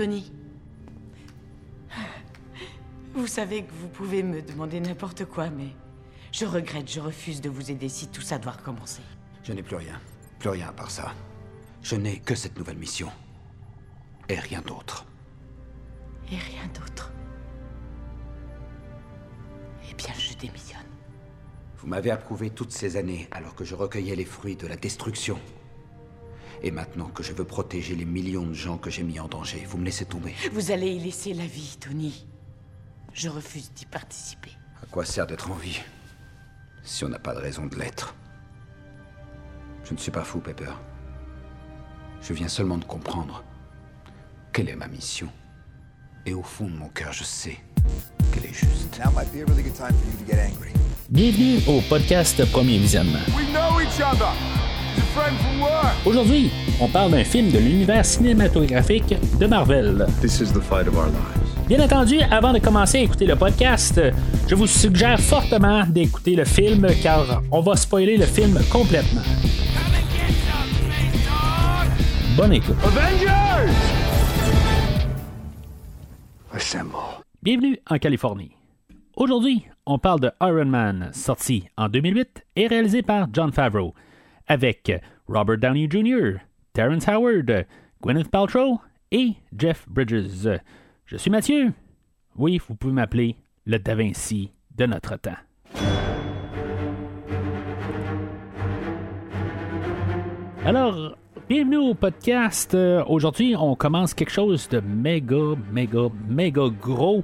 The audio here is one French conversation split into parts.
Tony. Vous savez que vous pouvez me demander n'importe quoi, mais je regrette, je refuse de vous aider si tout ça doit recommencer. Je n'ai plus rien. Plus rien à part ça. Je n'ai que cette nouvelle mission. Et rien d'autre. Et rien d'autre. Eh bien, je démissionne. Vous m'avez approuvé toutes ces années alors que je recueillais les fruits de la destruction. Et maintenant que je veux protéger les millions de gens que j'ai mis en danger, vous me laissez tomber. Vous allez y laisser la vie, Tony. Je refuse d'y participer. À quoi sert d'être en vie si on n'a pas de raison de l'être? Je ne suis pas fou, Pepper. Je viens seulement de comprendre quelle est ma mission. Et au fond de mon cœur, je sais qu'elle est juste. Now might be a really good time for you to get angry. Bienvenue au podcast Premier Visionnement. We know each other. Aujourd'hui, on parle d'un film de l'univers cinématographique de Marvel. This is the fight of our lives. Bien entendu, avant de commencer à écouter le podcast, je vous suggère fortement d'écouter le film car on va spoiler le film complètement. Bonne écoute. Avengers! Assemble. Bienvenue en Californie. Aujourd'hui, on parle de Iron Man, sorti en 2008 et réalisé par John Favreau, avec Robert Downey Jr., Terrence Howard, Gwyneth Paltrow et Jeff Bridges. Je suis Mathieu. Oui, vous pouvez m'appeler le Da Vinci de notre temps. Alors, bienvenue au podcast. Euh, Aujourd'hui, on commence quelque chose de méga, méga, méga gros.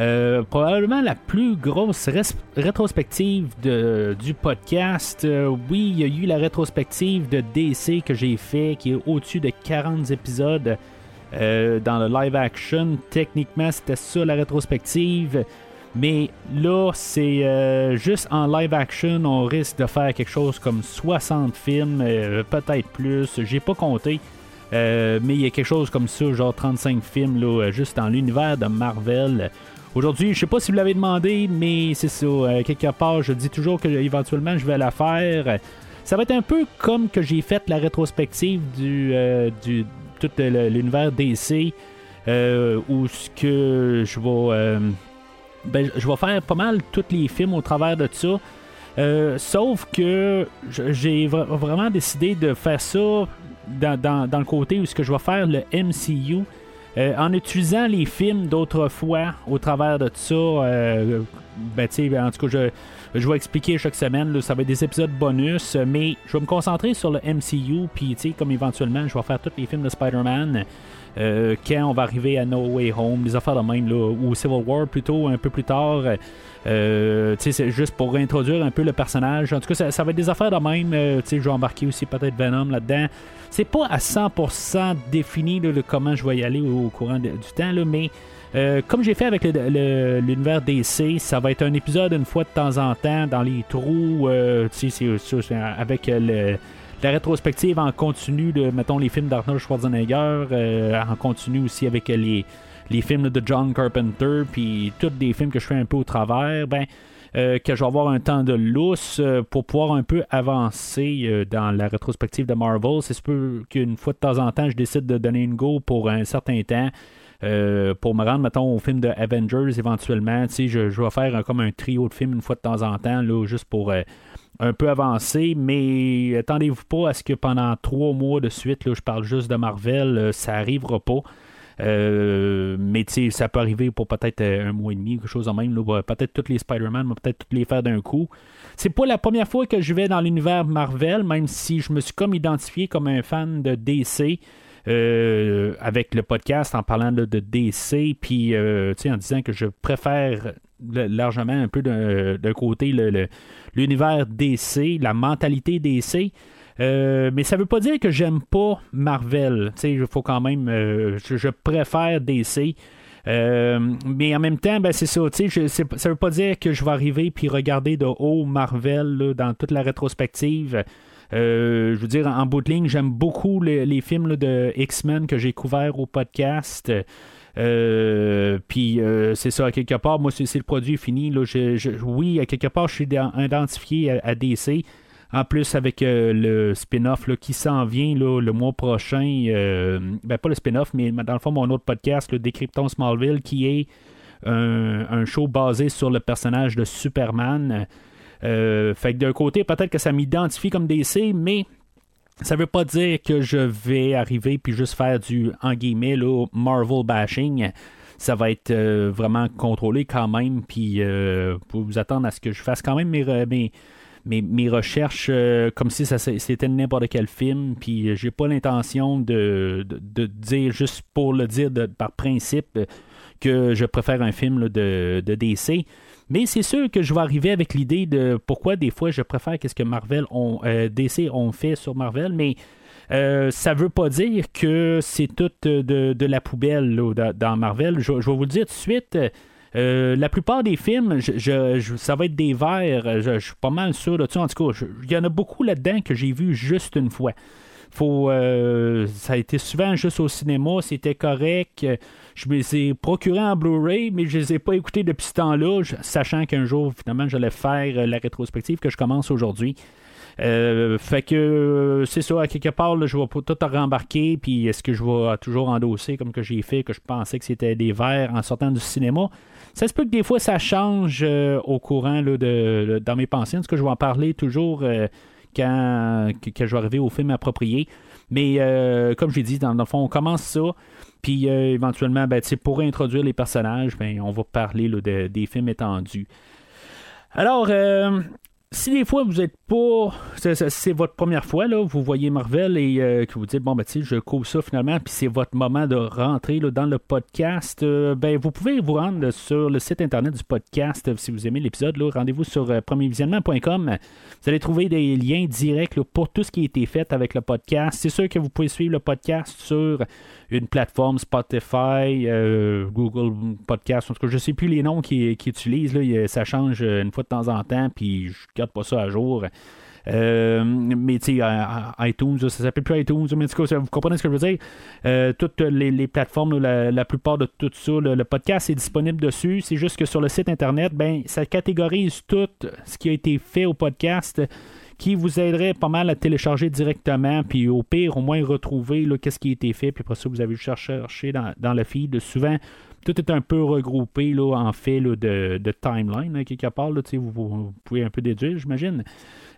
Euh, probablement la plus grosse rétrospective de- du podcast. Euh, oui, il y a eu la rétrospective de DC que j'ai fait, qui est au-dessus de 40 épisodes euh, dans le live action. Techniquement, c'était ça la rétrospective. Mais là, c'est juste en live action, on risque de faire quelque chose comme 60 films, peut-être plus. J'ai pas compté. Mais il y a quelque chose comme ça, genre 35 films, là, juste dans l'univers de Marvel. Aujourd'hui, je sais pas si vous l'avez demandé, mais c'est ça. euh, quelque part, je dis toujours que éventuellement je vais la faire. Ça va être un peu comme que j'ai fait la rétrospective du, euh, tout l'univers DC, euh, où ce que je vais, ben, je vais faire pas mal tous les films au travers de ça. Sauf que j'ai vra- vraiment décidé de faire ça dans, dans- dans le côté où ce que je vais faire le MCU. Euh, en utilisant les films d'autrefois au travers de ça, euh, ben, en tout cas, je, je vais expliquer chaque semaine, là, ça va être des épisodes bonus, mais je vais me concentrer sur le MCU, puis comme éventuellement, je vais faire tous les films de Spider-Man. euh, quand on va arriver à No Way Home, des affaires de même, là, ou Civil War plutôt, un peu plus tard. Euh, c'est juste pour introduire un peu le personnage. En tout cas, ça, va être des affaires de même. euh, je vais embarquer aussi peut-être Venom là-dedans. C'est pas à 100% défini comment je vais y aller au, courant du temps, mais euh, comme j'ai fait avec l'univers DC, ça va être un épisode une fois de temps en temps dans les trous, avec le- la rétrospective en continu de, mettons, les films d'Arnold Schwarzenegger, en continu aussi avec les, les films de John Carpenter, puis tous des films que je fais un peu au travers, ben, euh, que je vais avoir un temps de lousse euh, pour pouvoir un peu avancer euh, dans la rétrospective de Marvel. C'est peu qu'une fois de temps en temps, je décide de donner une go pour un certain temps. pour me rendre, mettons, au film de Avengers éventuellement, je, vais faire comme un trio de films une fois de temps en temps, là, juste pour un peu avancer, mais attendez-vous pas à ce que pendant trois mois de suite, là, je parle juste de Marvel, ça arrivera pas. Euh, mais ça peut arriver pour peut-être euh, un mois et demi, quelque chose de même. Peut-être tous les Spider-Man, peut-être tous les faire d'un coup. C'est pas la première fois que je vais dans l'univers Marvel, même si je me suis comme identifié comme un fan de DC. euh, avec le podcast en parlant de DC, puis en disant que je préfère largement un peu d'un côté l'univers DC, la mentalité DC. Euh, mais ça veut pas dire que j'aime pas Marvel. Il faut quand même. euh, je, préfère DC. Euh, mais en même temps, ben c'est ça. Je- ça veut pas dire que je vais arriver puis regarder de haut Marvel dans toute la rétrospective. Je veux dire, en bout de ligne, j'aime beaucoup le- les films de X-Men que j'ai couverts au podcast. Puis c'est ça, à quelque part, moi, c'est le produit fini. Là, Je- oui, à quelque part, je suis ident- identifié à DC. En plus, avec euh, le spin-off qui s'en vient le mois prochain, euh, ben pas le spin-off, mais dans le fond, mon autre podcast, le Décryptons Smallville, qui est un, show basé sur le personnage de Superman. Euh, fait que d'un côté, peut-être que ça m'identifie comme DC, mais ça veut pas dire que je vais arriver puis juste faire du en guillemets Marvel bashing. Ça va être vraiment contrôlé quand même, puis vous attendre à ce que je fasse quand même mes, mes, recherches euh, comme si c'était n'importe quel film, puis euh, j'ai pas l'intention de, dire juste pour le dire par principe euh, que je préfère un film de, DC. Mais c'est sûr que je vais arriver avec l'idée de pourquoi des fois je préfère qu'est-ce que Marvel DC ont fait sur Marvel, mais euh, ça veut pas dire que c'est tout de, la poubelle dans Marvel. Je, je vais vous le dire tout de suite. Euh, la plupart des films, ça va être des verts. Je, je suis pas mal sûr de ça. En tout cas, il y en a beaucoup là-dedans que j'ai vu juste une fois. Faut, euh, ça a été souvent juste au cinéma, c'était correct. Je me les ai procurés en Blu-ray, mais je les ai pas écoutés depuis ce temps-là, sachant qu'un jour, finalement, j'allais faire euh, la rétrospective que je commence aujourd'hui. Euh, fait que euh, c'est ça, à quelque part, là, je vais tout rembarquer, puis est-ce que je vais toujours endosser comme que j'ai fait, que je pensais que c'était des verres en sortant du cinéma? Ça se peut que des fois ça change euh, au courant là, de, dans mes pensées. En tout cas, je vais en parler toujours euh, quand, je vais arriver au film approprié. Mais euh, comme j'ai dit, dans, le fond, on commence ça. Puis éventuellement, ben, pour introduire les personnages, ben, on va parler là, de- des films étendus. Alors, si des fois vous êtes pas. C'est, votre première fois, là, vous voyez Marvel et euh, que vous dites, bon, ben, tu je couvre ça finalement, puis c'est votre moment de rentrer là, dans le podcast, euh, ben, vous pouvez vous rendre sur le site internet du podcast euh, si vous aimez l'épisode. Rendez-vous sur premiervisionnement.com. Vous allez trouver des liens directs là, pour tout ce qui a été fait avec le podcast. C'est sûr que vous pouvez suivre le podcast sur une plateforme Spotify, Google Podcast, en tout cas, je ne sais plus les noms qu'ils qu'ils utilisent. Là, ça change une fois de temps en temps, puis je garde pas ça à jour. Euh, mais tu sais, euh, iTunes, ça s'appelle plus iTunes, mais en tout vous comprenez ce que je veux dire. Euh, toutes les, plateformes, la, la plupart de tout ça, le, podcast est disponible dessus. C'est juste que sur le site internet, ben, ça catégorise tout ce qui a été fait au podcast qui vous aiderait pas mal à télécharger directement, puis au pire, au moins retrouver qu'est-ce qui a été fait, puis après ça, vous avez juste à chercher dans, dans le feed. Souvent, tout est un peu regroupé là, en fait de, timeline, hein, quelque part. Là, vous, vous pouvez un peu déduire, j'imagine.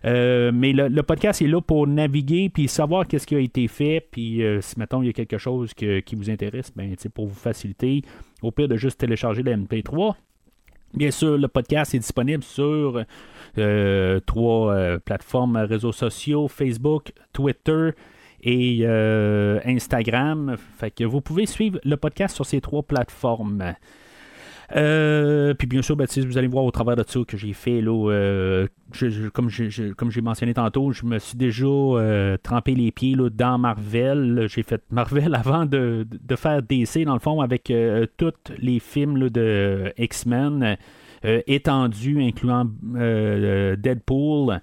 Euh, mais le, podcast est là pour naviguer puis savoir qu'est-ce qui a été fait. Puis euh, si, mettons, il y a quelque chose qui vous intéresse, ben, pour vous faciliter, au pire de juste télécharger la MP3. Bien sûr, le podcast est disponible sur euh, trois plateformes réseaux sociaux, Facebook, Twitter et euh, Instagram. Fait que vous pouvez suivre le podcast sur ces trois plateformes. Euh, puis bien sûr, ben, vous allez voir au travers de ça que j'ai fait, là, euh, comme, j'ai- mentionné tantôt, je me suis déjà trempé les pieds là, dans Marvel. J'ai fait Marvel avant de, faire DC, dans le fond, avec tous les films de X-Men étendus, incluant Deadpool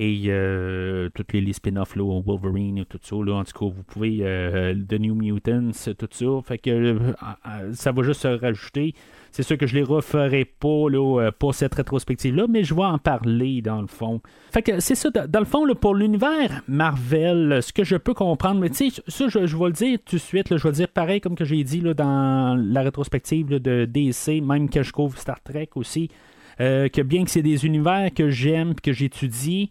et euh, toutes les, les spin-offs, là, Wolverine et tout ça. Là, en tout cas, vous pouvez, euh, The New Mutants, tout ça. Fait que euh, ça va juste se rajouter. C'est sûr que je les referai pas là, pour cette rétrospective-là, mais je vais en parler dans le fond. Fait que c'est ça, dans le fond, là, pour l'univers Marvel, ce que je peux comprendre, mais tu sais, ça, je, vais le dire tout de suite, là, je vais le dire pareil comme que j'ai dit là, dans la rétrospective là, de DC, même que je couvre Star Trek aussi, que bien que c'est des univers que j'aime que j'étudie,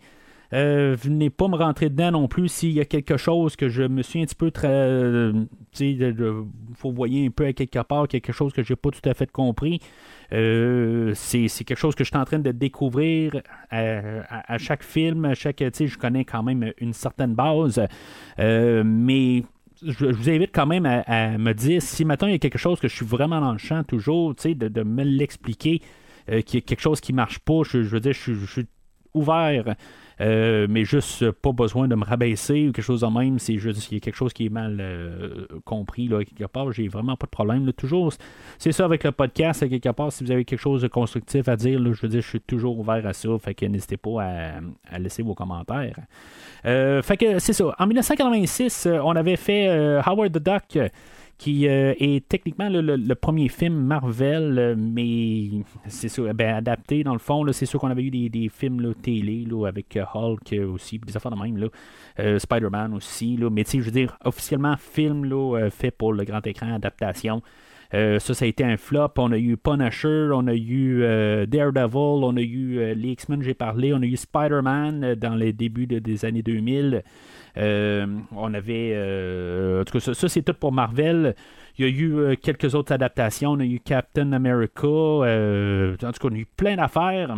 euh, venez pas me rentrer dedans non plus s'il y a quelque chose que je me suis un petit peu très. euh, faut voyer un peu à quelque part, quelque chose que j'ai pas tout à fait compris. Euh, c'est quelque chose que je suis en train de découvrir à, chaque film, à chaque. Je connais quand même une certaine base, euh, mais je, vous invite quand même à, me dire si maintenant il y a quelque chose que je suis vraiment dans le champ toujours, de, me l'expliquer, euh, qu'il y a quelque chose qui marche pas. Je, veux dire, je suis ouvert. Euh, mais juste euh, pas besoin de me rabaisser ou quelque chose de même. C'est juste qu'il y a quelque chose qui est mal euh, compris là, quelque part. J'ai vraiment pas de problème. là. Toujours, c'est ça avec le podcast, à quelque part. Si vous avez quelque chose de constructif à dire, là, je veux dire, je suis toujours ouvert à ça. Fait que n'hésitez pas à, laisser vos commentaires. Fait que c'est ça. En 1986, euh, on avait fait Howard the Duck. Qui euh, est techniquement le, premier film Marvel, euh, mais c'est sûr, ben, adapté dans le fond. C'est sûr qu'on avait eu des, films là, télé là, avec euh, Hulk aussi, des affaires de même. Spider-Man aussi. Mais tu je veux dire, officiellement, film fait pour le grand écran, adaptation. Ça, ça a été un flop. On a eu Punisher, on a eu Daredevil, on a eu euh, les X-Men, j'ai parlé, on a eu Spider-Man dans les débuts de- des années 2000. Euh, on avait. euh, en tout cas, ça, c'est tout pour Marvel. Il y a eu euh, quelques autres adaptations. On a eu Captain America. en tout cas, on a eu plein d'affaires.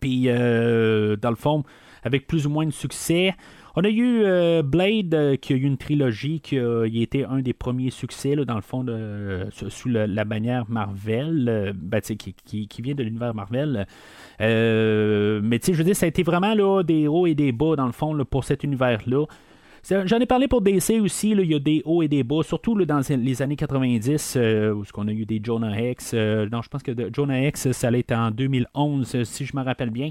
Puis, dans le fond, avec plus ou moins de succès. On a eu euh, Blade, euh, qui a eu une trilogie qui a été un des premiers succès, dans le fond, de, sous- la bannière Marvel, euh, ben, qui, vient de l'univers Marvel. Euh, mais tu sais, je veux dire, ça a été vraiment des hauts et des bas, dans le fond, pour cet univers-là. J'en ai parlé pour DC aussi, là, il y a des hauts et des bas, surtout là, dans les années 90, euh, où on a eu des Jonah Hex. euh, je pense que Jonah Hex, ça allait être en 2011, euh, si je me rappelle bien.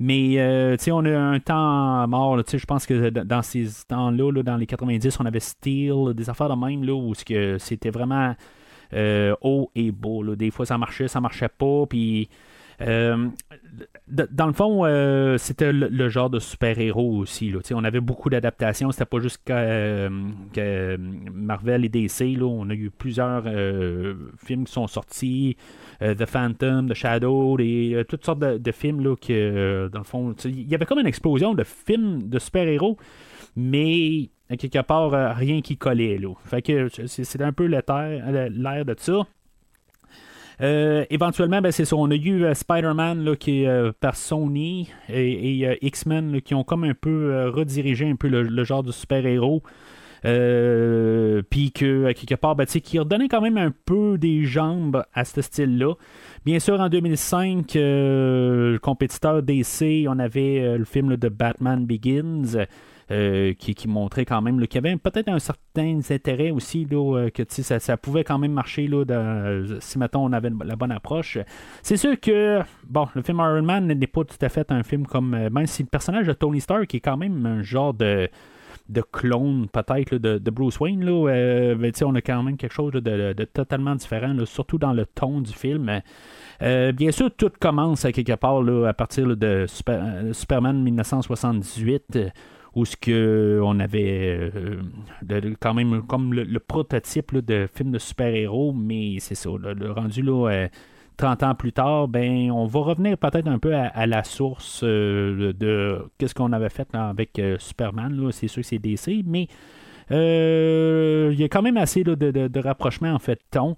Mais euh, on a un temps mort. Je pense que dans ces temps-là, là, dans les 90, on avait Steel, des affaires de même, là, où c'était vraiment haut et là. Des fois, ça marchait, ça marchait pas. Puis. Dans le fond, euh, c'était le, genre de super-héros aussi. On avait beaucoup d'adaptations. C'était pas juste euh, Marvel et DC. On a eu plusieurs euh, films qui sont sortis. The Phantom, The Shadow, euh, toutes sortes de, films là, que, dans le fond, il y avait comme une explosion de films de super-héros, mais quelque part, rien qui collait. Là. C'était un peu l'air de ça. Euh, éventuellement, ben, c'est ça. On a eu euh, Spider-Man là, qui est euh, par Sony et, X-Men qui ont comme un peu redirigé un peu le, genre de super-héros. Puis que, quelque part, ben, qui redonnait quand même un peu des jambes à ce style-là. Bien sûr, en 2005, euh, le compétiteur DC, on avait le film de Batman Begins. Euh, qui, montrait quand même qu'il y avait peut-être un certain intérêt aussi là, euh, que ça, ça pouvait quand même marcher là, dans- si mettons on avait la bonne approche. C'est sûr que bon, le film Iron Man n'est pas tout à fait un film comme euh, même si le personnage de Tony Stark est quand même un genre de de clone peut-être de, Bruce Wayne là, euh, ben, on a quand même quelque chose de, totalement différent surtout dans le ton du film. Euh, bien sûr, tout commence à quelque part là, à partir de Super- euh, Superman 1978, euh, où ce que on avait euh, quand même comme le, prototype de film de super-héros, mais c'est ça, le rendu là, euh, 30 ans plus tard, ben on va revenir peut-être un peu à, la source euh, de qu'est-ce qu'on avait fait avec euh, Superman. C'est sûr que c'est DC, mais euh, il y a quand même assez de, de rapprochement en fait ton.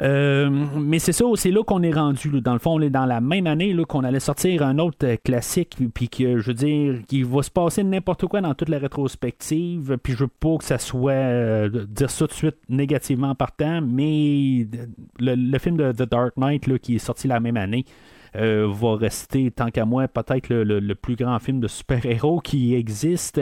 Euh, mais c'est ça, c'est là qu'on est rendu. Dans le fond, on est dans la même année qu'on allait sortir un autre euh, classique, puis que je veux dire, qu'il va se passer n'importe quoi dans toute la rétrospective. Puis je veux pas que ça soit euh, dire ça tout de suite négativement en partant, mais le, film de The Dark Knight qui est sorti la même année. va rester, tant qu'à moi, peut-être le plus grand film de super-héros qui existe.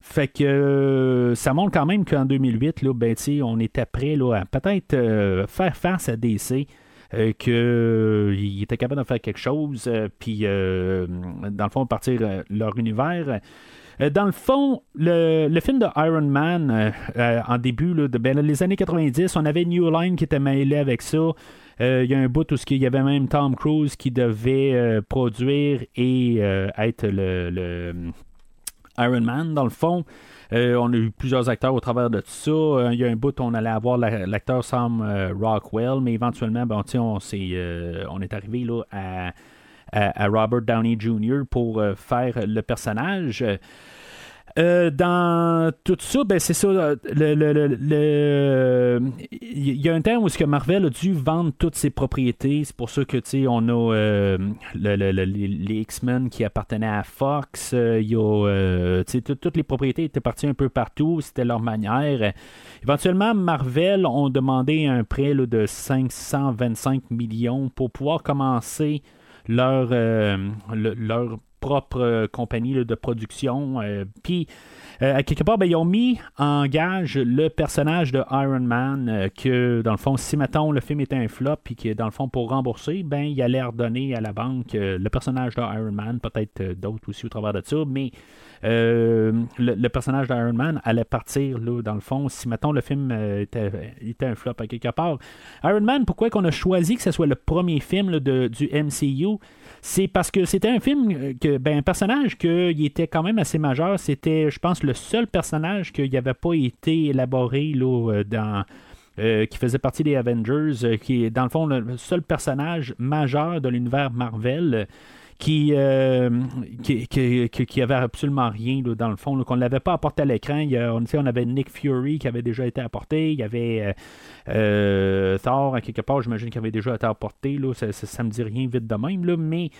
Fait que euh, ça montre quand même qu'en 2008, là, ben, on était prêt à peut-être euh, faire face à DC. euh, qu'il était capable de faire quelque chose, euh, puis euh, dans le fond, partir euh, leur univers. Euh, dans le fond, le, film de Iron Man, euh, euh, en début là, de ben, les années 90, on avait New Line qui était mêlé avec ça. Euh, Il y a un bout où il y avait même Tom Cruise qui devait euh, produire et euh, être le Iron Man, dans le fond. Euh, on a eu plusieurs acteurs au travers de tout ça. Euh, Il y a un bout on allait avoir la- l'acteur Sam euh, Rockwell, mais éventuellement, ben, on, euh, on est arrivé à, Robert Downey Jr. pour faire le personnage. Euh, dans tout ça, ben c'est ça. euh, Le, le- le- il y a un temps où ce que Marvel a dû vendre toutes ses propriétés. C'est pour ça que on a euh, le- le- le- les, X-Men qui appartenaient à Fox. Euh, y a toutes les propriétés étaient parties un peu partout. C'était leur manière. Éventuellement, Marvel ont demandé un prêt de 525 millions pour pouvoir commencer leur, le- leur propre euh, compagnie de production. euh, Puis, euh, à quelque part, ben, ils ont mis en gage le personnage de Iron Man, que dans le fond, si mettons le film était un flop, puis que dans le fond, pour rembourser, ben, il allait redonner à la banque le personnage de Iron Man, peut-être d'autres aussi au travers de ça, mais le, personnage d'Iron Man allait partir, là, dans le fond, si, mettons, le film était, était, un flop à quelque part. Iron Man, pourquoi qu'on a choisi que ce soit le premier film de, du MCU c'est parce que c'était un film que ben un personnage qui était quand même assez majeur c'était je pense le seul personnage qui n'avait pas été élaboré là, dans euh, qui faisait partie des Avengers, euh, qui est dans le fond le seul personnage majeur de l'univers Marvel. Qui, euh, qui, qui, avait absolument rien dans le fond, qu'on ne l'avait pas apporté à l'écran. On, on avait Nick Fury qui avait déjà été apporté, il y avait Thor à quelque part, j'imagine qu'il avait déjà été apporté. Là, ça, ça, me dit rien vite de même, là, mais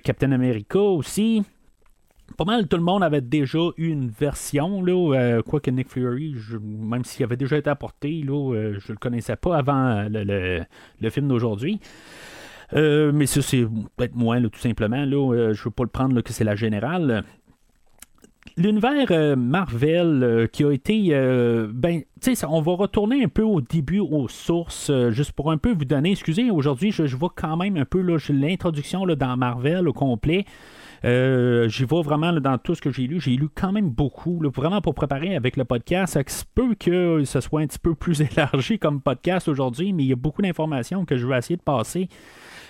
Captain America aussi pas mal tout le monde avait déjà eu une version, là, euh, quoique Nick Fury, même s'il avait déjà été apporté, là, euh, je le connaissais pas avant le, film d'aujourd'hui. Euh, mais ça, c'est peut-être moins, tout simplement. Là, je veux pas le prendre que c'est la générale. L'univers Marvel qui a été. ben, tu sais, on va retourner un peu au début, aux sources, juste pour un peu vous donner. Excusez, aujourd'hui, je, vois quand même un peu l'introduction dans Marvel au complet. Euh, j'y vais vraiment dans tout ce que j'ai lu. J'ai lu quand même beaucoup, vraiment pour préparer avec le podcast. Ça peut que ce soit un petit peu plus élargi comme podcast aujourd'hui, mais il y a beaucoup d'informations que je vais essayer de passer.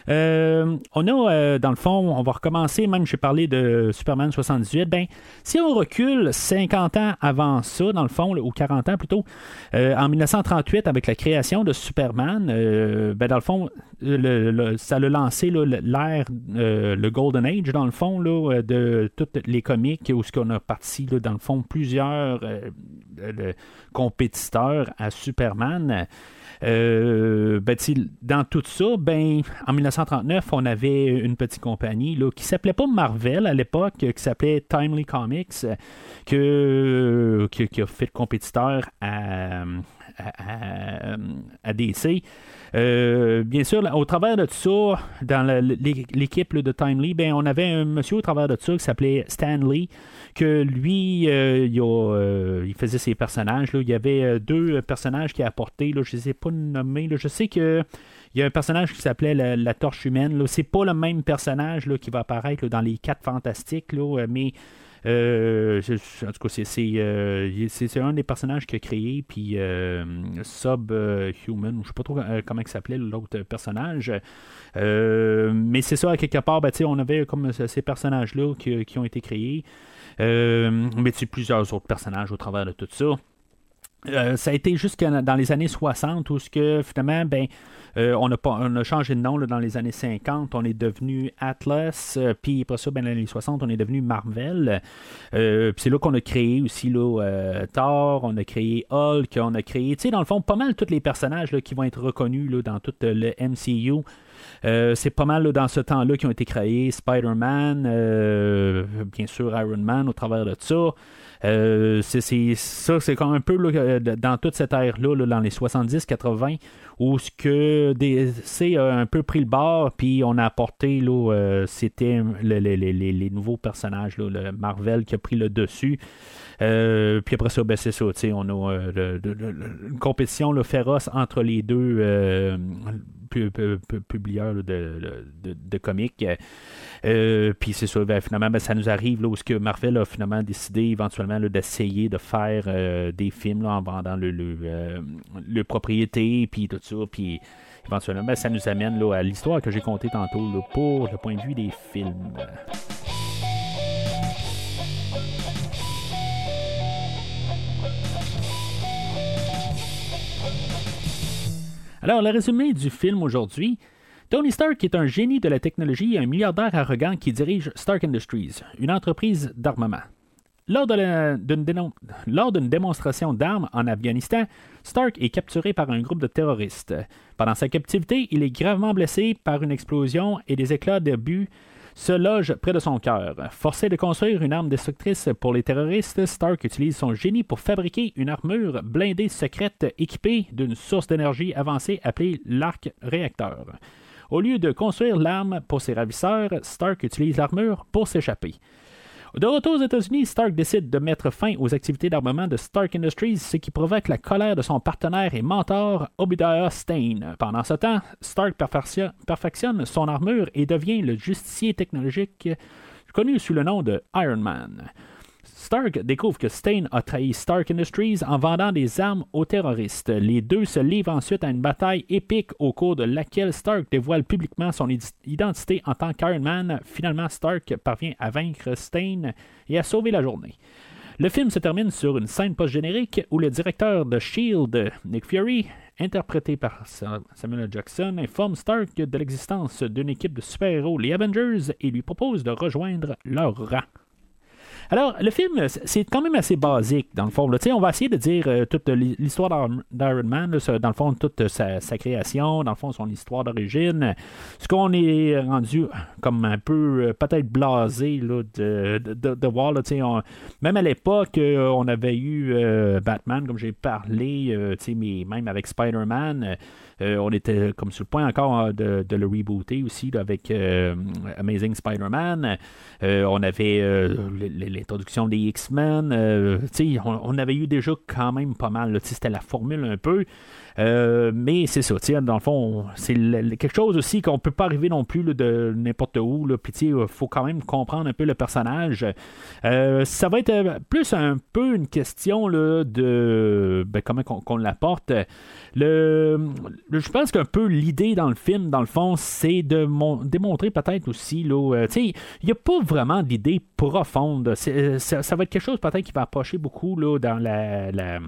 Euh, on a, euh, dans le fond, on va recommencer, même j'ai parlé de Superman 78. Ben, si on recule 50 ans avant ça, dans le fond, ou 40 ans plutôt, euh, en 1938, avec la création de Superman, ben, dans le fond, ça a lancé l'ère, le Golden Age, dans le fond, de toutes les comics où ce qu'on a parti, dans le fond, plusieurs compétiteurs à Superman. Euh, ben, dans tout ça, ben, en 1939, on avait une petite compagnie là, qui s'appelait pas Marvel à l'époque, qui s'appelait Timely Comics, que, qui, a fait compétiteur à, à, DC. Euh, bien sûr, au travers de tout ça, dans l'équipe de Timely, ben, on avait un monsieur au travers de tout ça qui s'appelait Stanley, que lui, euh, euh, il, faisait ses personnages. Il y avait deux personnages qui a là, je ne sais pas nommer. je sais que il y a un personnage qui s'appelait la, Torche humaine. C'est pas le même personnage là, qui va apparaître dans les quatre fantastiques, là, mais euh, en tout cas, euh, c'est, un des personnages qu'il a créé, puis euh, Subhuman, je sais pas trop comment il s'appelait l'autre personnage. mais c'est ça, quelque part, ben, on avait comme ces personnages-là qui, ont été créés. Mais tu plusieurs autres personnages au travers de tout ça. ça a été jusqu'à dans les années 60 où ce que finalement ben euh, on, a on, a changé de nom dans les années 50. On est devenu Atlas. Euh, puis après ça, ben, dans les années 60, on est devenu Marvel. Euh, c'est là qu'on a créé aussi là, Thor. On a créé Hulk. On a créé, tu sais, dans le fond, pas mal tous les personnages là, qui vont être reconnus là, dans tout le MCU. C'est pas mal dans ce temps-là qui ont été créés. Spider-Man, bien sûr Iron Man au travers de ça. c'est ça, c'est quand un peu dans toute cette ère-là, dans les 70-80, où ce que DC a un peu pris le bord, puis on a apporté, là, euh, c'était les, nouveaux personnages, le Marvel qui a pris le dessus. Euh, puis après ça, ben, c'est ça, on a euh, une compétition féroce entre les deux publieurs de, comics. puis c'est ça, ben, finalement, ben, ça nous arrive là, où ce que Marvel a finalement décidé éventuellement d'essayer de faire des films en vendant le, le, propriété, puis tout ça. Puis éventuellement, ben, ça nous amène là, à l'histoire que j'ai contée tantôt pour le point de vue des films. Alors, le résumé du film aujourd'hui. Tony Stark est un génie de la technologie et un milliardaire arrogant qui dirige Stark Industries, une entreprise d'armement. Lors d'une démonstration d'armes en Afghanistan, Stark est capturé par un groupe de terroristes. Pendant sa captivité, il est gravement blessé par une explosion et des éclats d'obus se loge près de son cœur. Forcé de construire une arme destructrice pour les terroristes, Stark utilise son génie pour fabriquer une armure blindée secrète équipée d'une source d'énergie avancée appelée l'arc réacteur. Au lieu de construire l'arme pour ses ravisseurs, Stark utilise l'armure pour s'échapper. De retour aux États-Unis, Stark décide de mettre fin aux activités d'armement de Stark Industries, ce qui provoque la colère de son partenaire et mentor, Obadiah Stane. Pendant ce temps, Stark perfectionne son armure et devient le justicier technologique connu sous le nom de Iron Man. Stark découvre que Stain a trahi Stark Industries en vendant des armes aux terroristes. Les deux se livrent ensuite à une bataille épique au cours de laquelle Stark dévoile publiquement son identité en tant qu'Iron Man. Finalement, Stark parvient à vaincre Stain et à sauver la journée. Le film se termine sur une scène post-générique où le directeur de Shield, Nick Fury, interprété par Samuel Jackson, informe Stark de l'existence d'une équipe de super-héros, les Avengers, et lui propose de rejoindre leur rang. Alors, le film, c'est quand même assez basique, dans le fond. On va essayer de dire euh, toute l'histoire d'Iron Man, dans le fond, toute sa, création, dans le fond, son histoire d'origine. Ce qu'on est rendu comme un peu, euh, peut-être blasé de, de, voir. même à l'époque, euh, on avait eu Batman, comme j'ai parlé, mais même avec Spider-Man. Euh, on était comme sur le point encore hein, de, le rebooter aussi avec euh, Amazing Spider-Man. Euh, on avait l'introduction des X-Men. On, on, avait eu déjà quand même pas mal. C'était la formule un peu. Euh, mais c'est ça, dans le fond, c'est quelque chose aussi qu'on peut pas arriver non plus de n'importe où. Puis il faut quand même comprendre un peu le personnage. Euh, ça va être euh, plus un peu une question là, de ben, comment qu'on l'apporte. Le, je pense qu'un peu l'idée dans le film, dans le fond, c'est de démontrer peut-être aussi, là, il n'y a pas vraiment d'idée profonde. Ça, va être quelque chose peut-être qui va approcher beaucoup là, dans la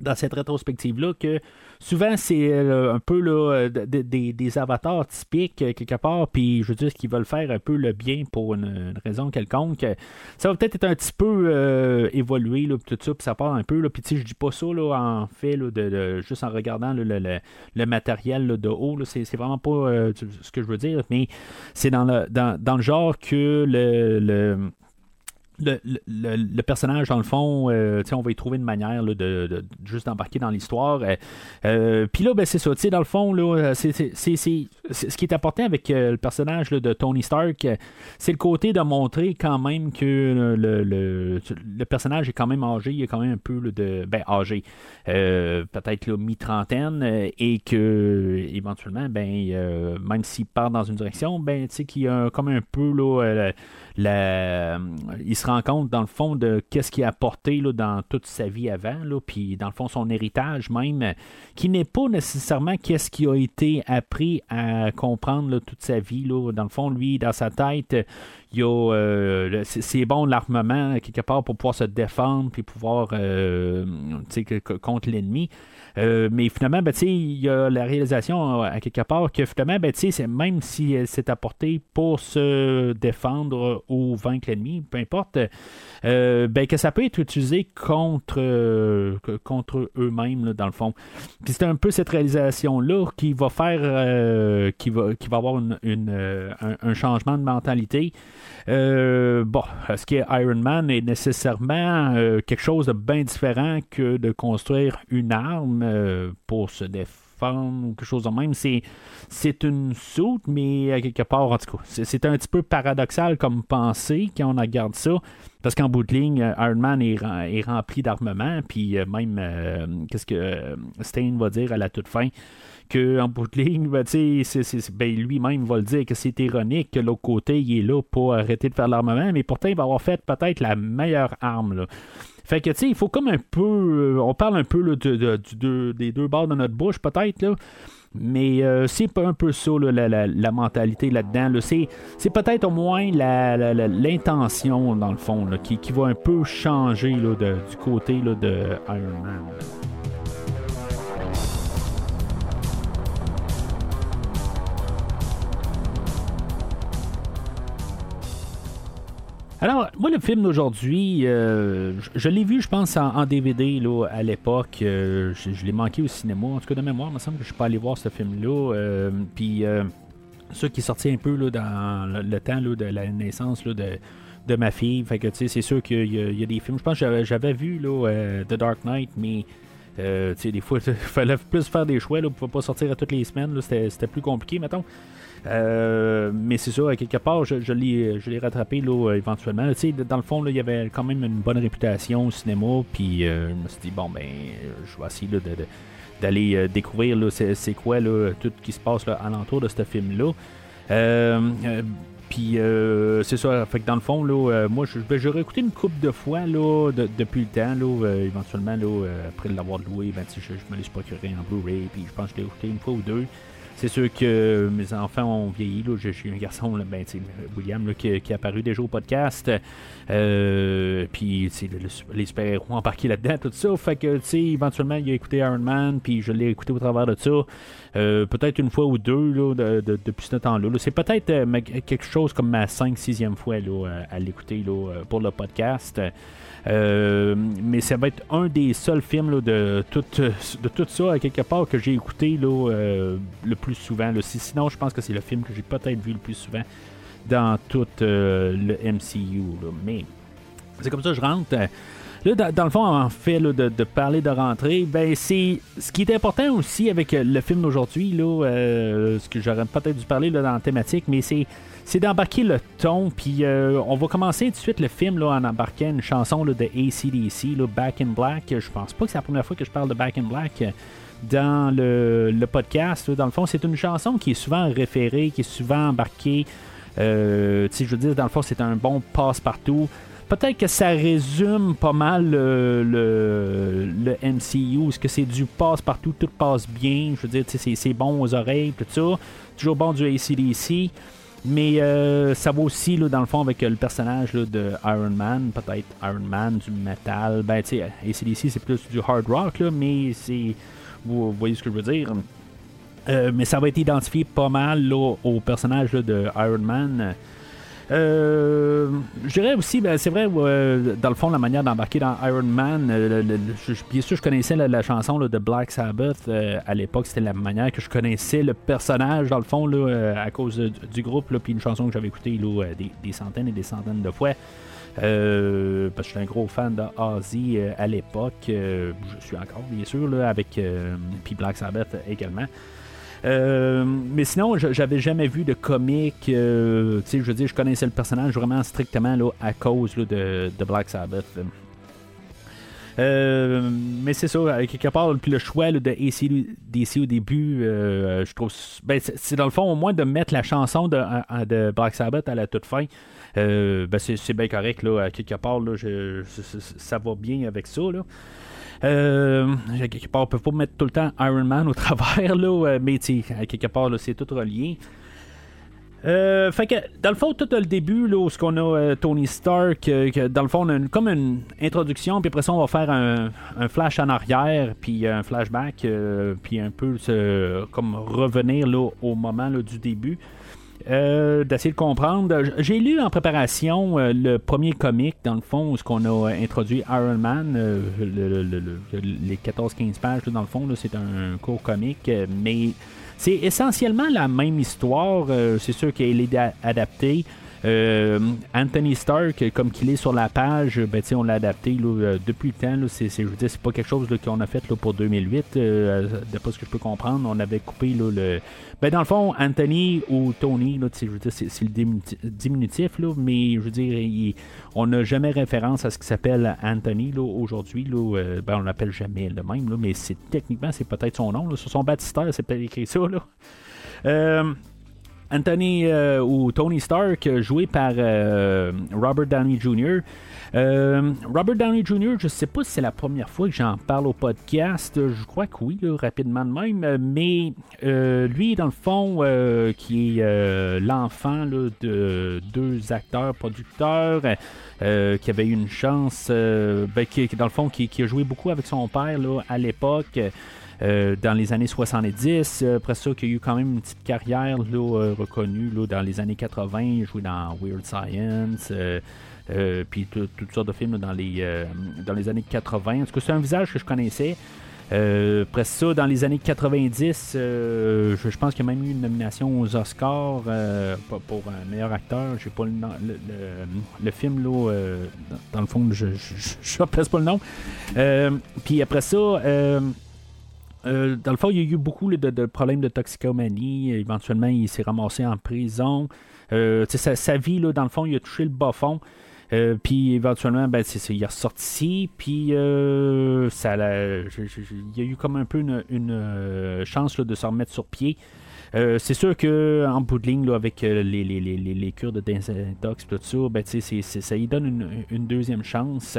dans cette rétrospective-là que souvent c'est euh, un peu là, des, avatars typiques euh, quelque part, puis je veux dire qu'ils veulent faire un peu le bien pour une, raison quelconque. Ça va peut-être être un petit peu euh, évolué, là, tout ça, puis ça part un peu. Là, puis je dis pas ça là, en fait de, juste en regardant le, le, matériel de haut. C'est, vraiment pas ce que je veux dire, mais c'est dans le, dans, dans le genre que le le, personnage, dans le fond, euh, on va y trouver une manière de, juste embarquer dans l'histoire. Euh, euh, puis là, ben, c'est ça. Dans le fond, là, c'est, ce qui est apporté avec le personnage de Tony Stark, c'est le côté de montrer quand même que le, personnage est quand même âgé. Il est quand même un peu de. Ben, âgé. peut-être mi-trentaine. et que, éventuellement, ben, même s'il part dans une direction, ben, qu'il y a comme un peu là, il se rend compte, dans le fond, de qu'est-ce qu'il a apporté là, dans toute sa vie avant, puis dans le fond, son héritage même, qui n'est pas nécessairement qu'est-ce qui a été appris à comprendre toute sa vie. Là. Dans le fond, lui, dans sa tête, il a, euh, c'est bon l'armement quelque part pour pouvoir se défendre puis pouvoir euh, contre l'ennemi euh, mais finalement, ben, il y a la réalisation à quelque part que finalement, ben, même si elle s'est apportée pour se défendre ou vaincre l'ennemi, peu importe, euh, ben, que ça peut être utilisé contre, euh, contre eux-mêmes, dans le fond. C'est un peu cette réalisation-là qui va faire, qui, va, qui va avoir une, un, changement de mentalité. bon, est-ce que Iron Man est nécessairement quelque chose de bien différent que de construire une arme? Euh, pour se défendre ou quelque chose de même. C'est, c'est une soute, mais à quelque part, en tout cas, c'est, un petit peu paradoxal comme pensée quand on regarde ça. Parce qu'en bout de ligne, euh, Iron Man est, rempli d'armement, puis euh, même, qu'est-ce que Stain va dire à la toute fin? Qu'en bout de ligne, ben, ben, lui-même va le dire que c'est ironique que l'autre côté, il est là pour arrêter de faire l'armement, mais pourtant, il va avoir fait peut-être la meilleure arme. Là. Fait que, tu sais, il faut comme un peu. Euh, on parle un peu de, des deux bords de notre bouche, peut-être, là. Mais euh, c'est un peu ça, la, mentalité là-dedans. C'est peut-être au moins l'intention, dans le fond, qui, qui, va un peu changer du côté de Iron Man. Alors, moi, le film d'aujourd'hui, euh, je, l'ai vu, je pense, en, DVD là, à l'époque. Euh, je, l'ai manqué au cinéma. En tout cas, de mémoire, il me semble que je suis pas allé voir ce film-là. Euh, puis, ça qui sorti un peu là, dans le, temps là, de la naissance de, de ma fille. Fait que, tu sais, c'est sûr qu'il y, a des films. Je pense que j'avais vu là, The Dark Knight, mais. tu sais, des fois, il fallait plus faire des choix. Là, ne pouvait pas sortir à toutes les semaines. C'était plus compliqué, mettons. Euh, mais c'est ça, quelque part, je, je l'ai rattrapé là, éventuellement. dans le fond, il y avait quand même une bonne réputation au cinéma. Puis euh, je me suis dit, bon, ben, je vais essayer d'aller euh, découvrir c'est quoi là, tout ce qui se passe alentour de ce film-là. puis c'est ça, fait que dans le fond, là, moi, ben, j'aurais écouté une coupe de fois là, depuis le temps, là, éventuellement, là, après l'avoir loué, ben, je, je, me l'ai procuré en Blu-ray, puis je pense que je l'ai écouté une fois ou deux. C'est sûr que mes enfants ont vieilli. Là. J'ai un garçon, là, ben, William, là, qui, est apparu déjà au podcast. Euh, puis les super-héros embarqués là-dedans, tout ça. Fait que, éventuellement, il a écouté Iron Man, puis je l'ai écouté au travers de ça. Euh, peut-être une fois ou deux là, depuis ce temps-là. c'est peut-être euh, quelque chose comme ma 5-6e fois à l'écouter pour le podcast. Euh, mais ça va être un des seuls films de, tout, de tout ça, quelque part, que j'ai écouté euh, le plus souvent. Sinon, je pense que c'est le film que j'ai peut-être vu le plus souvent dans tout euh, le MCU. Mais c'est comme ça que je rentre. Là, dans, le fond, en fait de, parler de rentrée, ben c'est ce qui est important aussi avec le film d'aujourd'hui, là, ce que j'aurais peut-être dû parler là, dans la thématique, mais c'est c'est d'embarquer le ton. Puis euh, on va commencer tout de suite le film là, en embarquant une chanson de ACDC, Back in Black. Je pense pas que c'est la première fois que je parle de Back in Black dans le, podcast. Dans le fond, c'est une chanson qui est souvent référée, qui est souvent embarquée. Euh, je veux dire, dans le fond, c'est un bon passe-partout. Peut-être que ça résume pas mal le, MCU. Est-ce que c'est du passe-partout, tout passe bien? Je veux dire, c'est bon aux oreilles, tout ça. Toujours bon du ACDC. Mais euh, ça va aussi, là, dans le fond, avec le personnage de Iron Man, peut-être Iron Man, du metal. Ben, tu sais, ACDC, c'est plus du hard rock, mais c'est. Vous, voyez ce que je veux dire? Euh, mais ça va être identifié pas mal au personnage de Iron Man. Euh, je dirais aussi, ben, c'est vrai, euh, dans le fond, la manière d'embarquer dans Iron Man, euh, bien sûr, je connaissais la, chanson de Black Sabbath à l'époque, c'était la manière que je connaissais le personnage, dans le fond, là, à cause du groupe, puis une chanson que j'avais écoutée des, centaines et des centaines de fois. parce que je suis un gros fan de à l'époque. je suis encore, bien sûr, là, avec puis Black Sabbath également. Euh, mais sinon, j'avais jamais vu de comique. Euh, je veux dire, je connaissais le personnage vraiment strictement là, à cause de, Black Sabbath. Euh, mais c'est ça, quelque part, puis le choix de ACDC au début, je trouve. Ben, c'est dans le fond, au moins, de mettre la chanson de, de Black Sabbath à la toute fin. ben c'est bien correct, là, quelque part, là, ça va bien avec ça. Là. Euh, quelque part, on peut pas mettre tout le temps Iron Man au travers, là, euh, mais quelque part, c'est tout relié. Euh, fait que dans le fond, tout le début, là, où ce qu'on a euh, Tony Stark, que, dans le fond, on a comme une introduction, puis après ça, on va faire un, flash en arrière, puis un flashback, puis un peu comme revenir là, au moment du début. Euh, d'essayer de comprendre. J'ai lu en préparation euh, le premier comic, dans le fond, où ce qu'on a introduit Iron Man, euh, les 14-15 pages, dans le fond, c'est un court comic, mais c'est essentiellement la même histoire. c'est sûr qu'elle est adaptée. Euh, Anthony Stark, comme qu'il est sur la page, ben, on l'a adapté euh, depuis le temps. C'est, c'est, c'est pas quelque chose qu'on a fait là, pour 2008. Euh, d'après ce que je peux comprendre, on avait coupé le. Ben, dans le fond, Anthony ou Tony, là, je veux dire, c'est, le diminutif, là, mais je veux dire, on n'a jamais référence à ce qui s'appelle Anthony là, aujourd'hui. Là, ben, on l'appelle jamais le même, là, mais c'est, techniquement, c'est peut-être son nom. Là. Sur son baptistère, c'est peut-être écrit ça. Là. Anthony euh, ou Tony Stark, euh, joué par euh, Robert Downey Jr. Robert Downey Jr., je sais pas si c'est la première fois que j'en parle au podcast. Je crois que oui, rapidement de même. Mais lui, dans le fond, qui est l'enfant de deux acteurs, producteurs, qui avait eu une chance, ben, qui, dans le fond, qui, qui, a joué beaucoup avec son père là, à l'époque. Euh, dans les années 70. Euh, après ça, qu'il y a eu quand même une petite carrière là, euh, reconnue là, dans les années 80. Il a joué dans Weird Science. puis toutes sortes de films dans, les, dans les années 80. En tout cas, c'est un visage que je connaissais. après ça, dans les années 90, je, pense qu'il y a même eu une nomination aux Oscars pour un meilleur acteur. J'ai pas le, le, le, film là, dans, le fond, je ne pas le nom. Puis après ça, euh, dans le fond, il y a eu beaucoup de, problèmes de toxicomanie. Éventuellement, il s'est ramassé en prison. Euh, sa, vie, là, dans le fond, il a touché le bas fond. Euh, puis éventuellement, ben, il est ressorti. Puis il y a eu comme un peu une, chance de se remettre sur pied. C'est sûr que en bout de ligne, avec les, cures de désintox tout ça, ben, ça y donne une deuxième chance.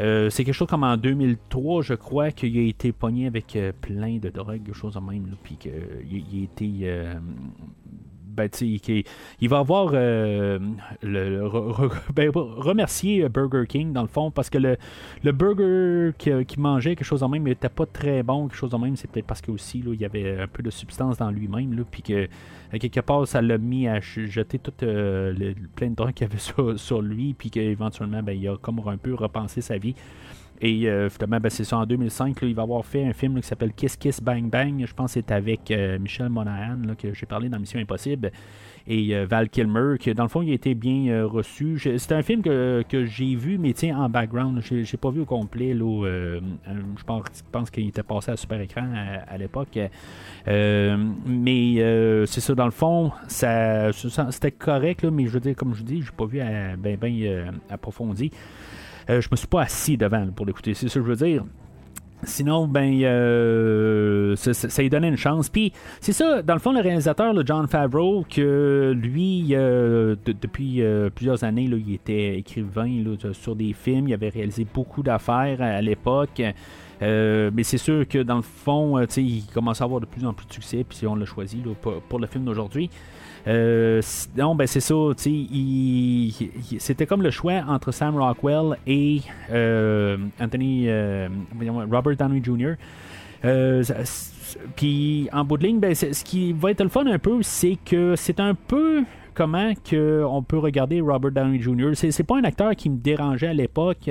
Euh, c'est quelque chose comme en 2003, je crois, qu'il a été pogné avec plein de drogues, quelque chose de même, puis qu'il il a été ben, il, va avoir euh, le, ben, remercier Burger King dans le fond parce que le, le burger qu'il mangeait, quelque chose en même, n'était pas très bon, quelque chose en même, c'est peut-être parce que aussi il y avait un peu de substance dans lui-même, puis que quelque part ça l'a mis à jeter tout euh, le, plein de drogues qu'il avait sur, lui, puis qu'éventuellement ben, il a comme un peu repensé sa vie. Et euh, finalement, ben, c'est ça, en 2005, il va avoir fait un film qui s'appelle Kiss Kiss Bang Bang. Je pense que c'est avec euh, Michel Monahan, que j'ai parlé dans Mission Impossible, et euh, Val Kilmer, qui dans le fond, il a été bien reçu. C'est un film que, j'ai vu, mais tiens, en background. J'ai pas vu au complet. je pense, qu'il était passé à super écran à, l'époque. mais c'est ça, dans le fond, ça, c'était correct, mais je veux dire, comme je dis, j'ai pas vu bien ben, approfondi. Euh, je me suis pas assis devant pour l'écouter, c'est ce que je veux dire. Sinon, ben, euh, ça, lui donnait une chance. Puis, c'est ça, dans le fond, le réalisateur, le John Favreau, que lui, euh, depuis plusieurs années, il était écrivain sur des films. Il avait réalisé beaucoup d'affaires à, l'époque. mais c'est sûr que dans le fond, il commence à avoir de plus en plus de succès, puis on l'a choisi pour, le film d'aujourd'hui. Euh, non, ben c'est ça. C'était comme le choix entre Sam Rockwell et euh, Anthony euh, Robert Downey Jr. Puis en bout de ligne, ben, ce qui va être le fun un peu, c'est que c'est un peu comment que on peut regarder Robert Downey Jr. C'est, pas un acteur qui me dérangeait à l'époque.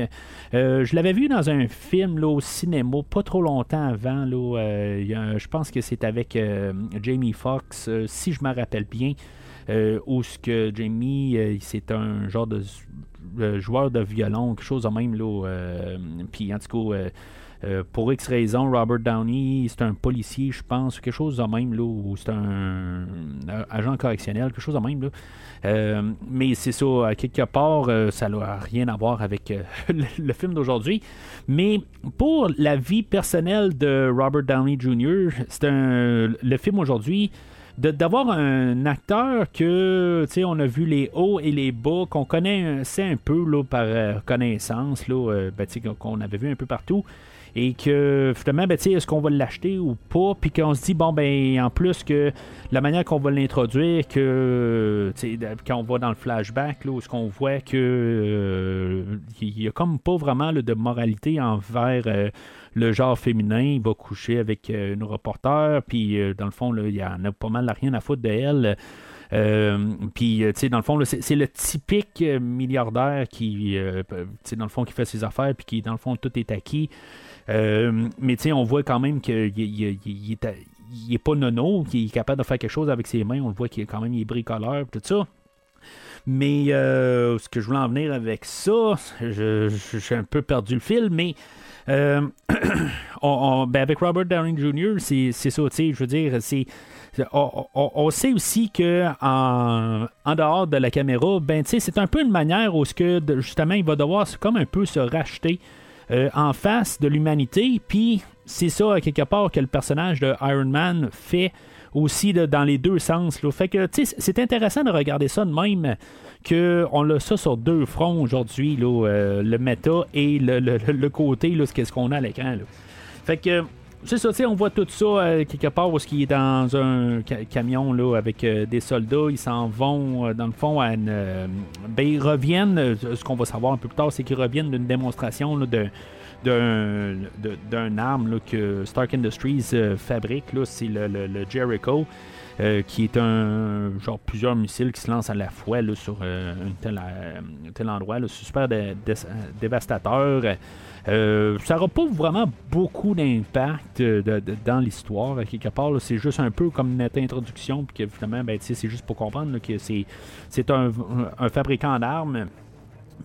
je l'avais vu dans un film là, au cinéma, pas trop longtemps avant. je pense que c'est avec Jamie Foxx, si je me rappelle bien. où ce que Jamie, c'est un genre de joueur de violon, quelque chose de même. Là, puis en tout cas euh, pour X raisons, Robert Downey, c'est un policier, je pense, quelque chose de même, là, ou c'est un, agent correctionnel, quelque chose de même. Là. Euh, mais c'est ça, quelque part, euh, ça n'a rien à voir avec le, film d'aujourd'hui. Mais pour la vie personnelle de Robert Downey Jr., c'est un, le film aujourd'hui d'avoir un acteur que, tu sais, on a vu les hauts et les bas, qu'on connaît c'est un peu là, par connaissance, là, ben, qu'on avait vu un peu partout et que finalement, ben, est-ce qu'on va l'acheter ou pas, puis qu'on se dit, bon, ben, en plus que la manière qu'on va l'introduire, que quand on va dans le flashback, là, où ce qu'on voit que euh, il y a comme pas vraiment de moralité envers euh, le genre féminin, il va coucher avec euh, une reporter, puis dans le fond, il y en a pas mal rien à foutre de elle. puis, tu sais, dans le fond, c'est le typique milliardaire qui, tu sais, dans le fond, qui fait ses affaires, puis qui, dans le fond, tout est acquis. Euh, mais tu sais, on voit quand même qu'il il, est, pas nono, qu'il est capable de faire quelque chose avec ses mains. On le voit qu'il est quand même il est bricoleur, tout ça. Mais euh, ce que je voulais en venir avec ça, j'ai un peu perdu le fil, mais euh, ben avec Robert Downey Jr., c'est ça, tu sais, je veux dire, c'est. On, sait aussi que en, en, dehors de la caméra, ben c'est un peu une manière où que justement il va devoir comme un peu se racheter euh, en face de l'humanité. Puis c'est ça, quelque part, que le personnage de Iron Man fait aussi dans les deux sens. Là. Fait que c'est intéressant de regarder ça de même qu'on a ça sur deux fronts aujourd'hui, euh, le méta et le, le, côté, là, ce qu'on a à l'écran. Fait que c'est ça, on voit tout ça euh, quelque part où il est dans un camion là, avec des soldats, ils s'en vont dans le fond à ben, ils reviennent, ce qu'on va savoir un peu plus tard, c'est qu'ils reviennent d'une démonstration d'un arme que Stark Industries fabrique. C'est le, Jericho. qui est un genre plusieurs missiles qui se lancent à la fois sur un tel, tel endroit. Super dévastateur. Euh, ça n'aura pas vraiment beaucoup d'impact euh, dans l'histoire. Quelque part, c'est juste un peu comme une introduction, puis que finalement, ben, c'est juste pour comprendre que c'est un, fabricant d'armes,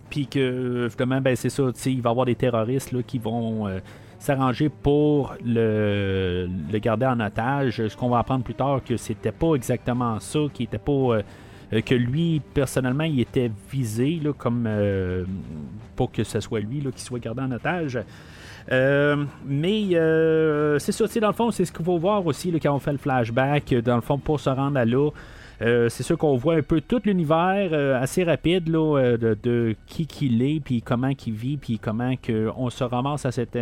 puis que finalement, ben, c'est ça, il va y avoir des terroristes qui vont. Euh, s'arranger pour le, garder en otage. Ce qu'on va apprendre plus tard que c'était pas exactement ça, qui était pas euh, que lui, personnellement, il était visé là, comme euh, pour que ce soit lui qui soit gardé en otage. mais c'est ça, dans le fond, c'est ce qu'il faut voir aussi quand on fait le flashback, dans le fond, pour se rendre à là. C'est sûr qu'on voit un peu tout l'univers assez rapide là, de, qui qu'il est, puis comment qu'il vit, puis comment que on se ramasse à cet,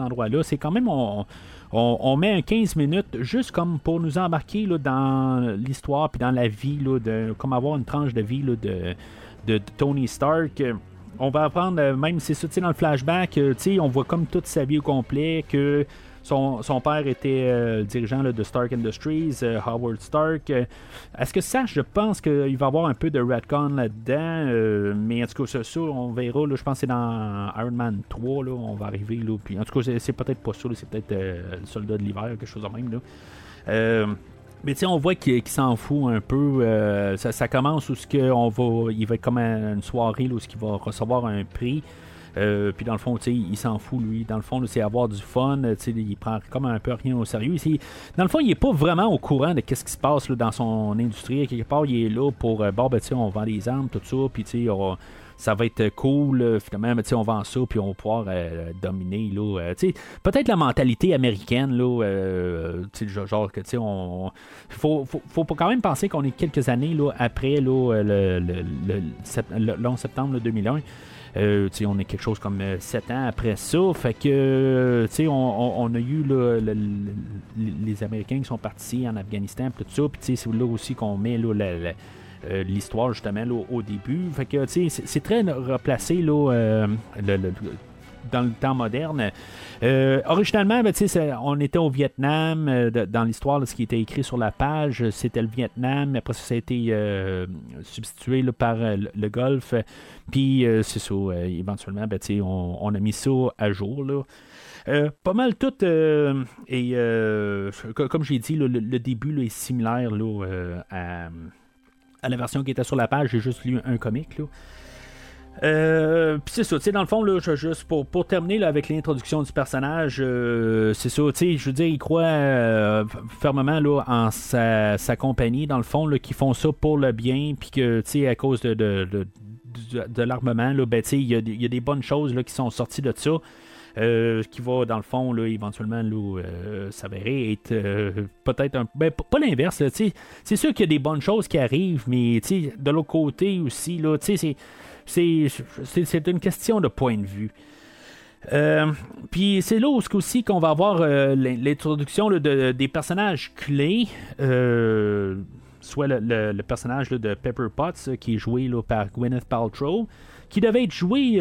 endroit-là. C'est quand même, on, on, met un 15 minutes juste comme pour nous embarquer dans l'histoire puis dans la vie, de, comme avoir une tranche de vie de, de, Tony Stark. On va apprendre, euh, même si c'est dans le flashback, euh, on voit comme toute sa vie au complet, que son, père était euh, dirigeant de Stark Industries, euh, Howard Stark. Euh, est-ce que ça, je pense qu'il va y avoir un peu de retcon là-dedans, mais en tout cas, ça, on verra. je pense que c'est dans Iron Man 3, là, on va arriver. Là, puis, en tout cas, c'est, peut-être pas ça, c'est peut-être le soldat de l'hiver, quelque chose de même. Là. Mais tu on voit qu'il, s'en fout un peu. ça, commence où ce va, il va être comme une soirée où il va recevoir un prix. Euh, puis dans le fond, il s'en fout, lui. Dans le fond, c'est avoir du fun. Il prend comme un peu rien au sérieux. dans le fond, il est pas vraiment au courant de ce qui se passe dans son industrie. Quelque part, il est là pour, euh, bon, ben, on vend des armes, tout ça. Puis, ça va être cool, finalement, mais on vend ça, puis on va pouvoir euh, dominer. Là, peut-être la mentalité américaine, là, genre que, on. Faut, faut, faut, quand même penser qu'on est quelques années là, après là, le, le, le, 11 septembre 2001. Euh, on est quelque chose comme 7 euh, ans après ça. Fait que, euh, on, on, a eu les Américains qui sont partis en Afghanistan, tout ça. Puis, c'est là aussi qu'on met l'histoire justement au début. Fait que c'est très replacé là, le, dans le temps moderne. Euh, originalement, ben, on était au Vietnam. Euh, dans l'histoire, ce qui était écrit sur la page, c'était le Vietnam. Après ça, ça a été euh, substitué par le, Golfe. Puis, c'est ça, éventuellement, ben, on, on, a mis ça à jour. Pas mal tout. et comme j'ai dit, le, début est similaire à, à, la version qui était sur la page. J'ai juste lu un comic. Là. Euh, puis c'est ça, tu sais, dans le fond, là, juste pour, pour terminer avec l'introduction du personnage, euh, c'est ça, tu sais, je veux dire, il croit euh, fermement là, en sa, compagnie, dans le fond, là, qui font ça pour le bien, puis que, tu sais, à cause de, de, l'armement, là, ben, tu sais, il y, a des bonnes choses là, qui sont sorties de ça. qui va dans le fond là, éventuellement s'avérer être peut-être un ben, pas l'inverse c'est sûr qu'il y a des bonnes choses qui arrivent mais de l'autre côté aussi là c'est c'est une question de point de vue. Euh, puis c'est là aussi qu'on va avoir euh, l'introduction des personnages clés. Euh, soit le, personnage de Pepper Potts qui est joué par Gwyneth Paltrow, qui devait être joué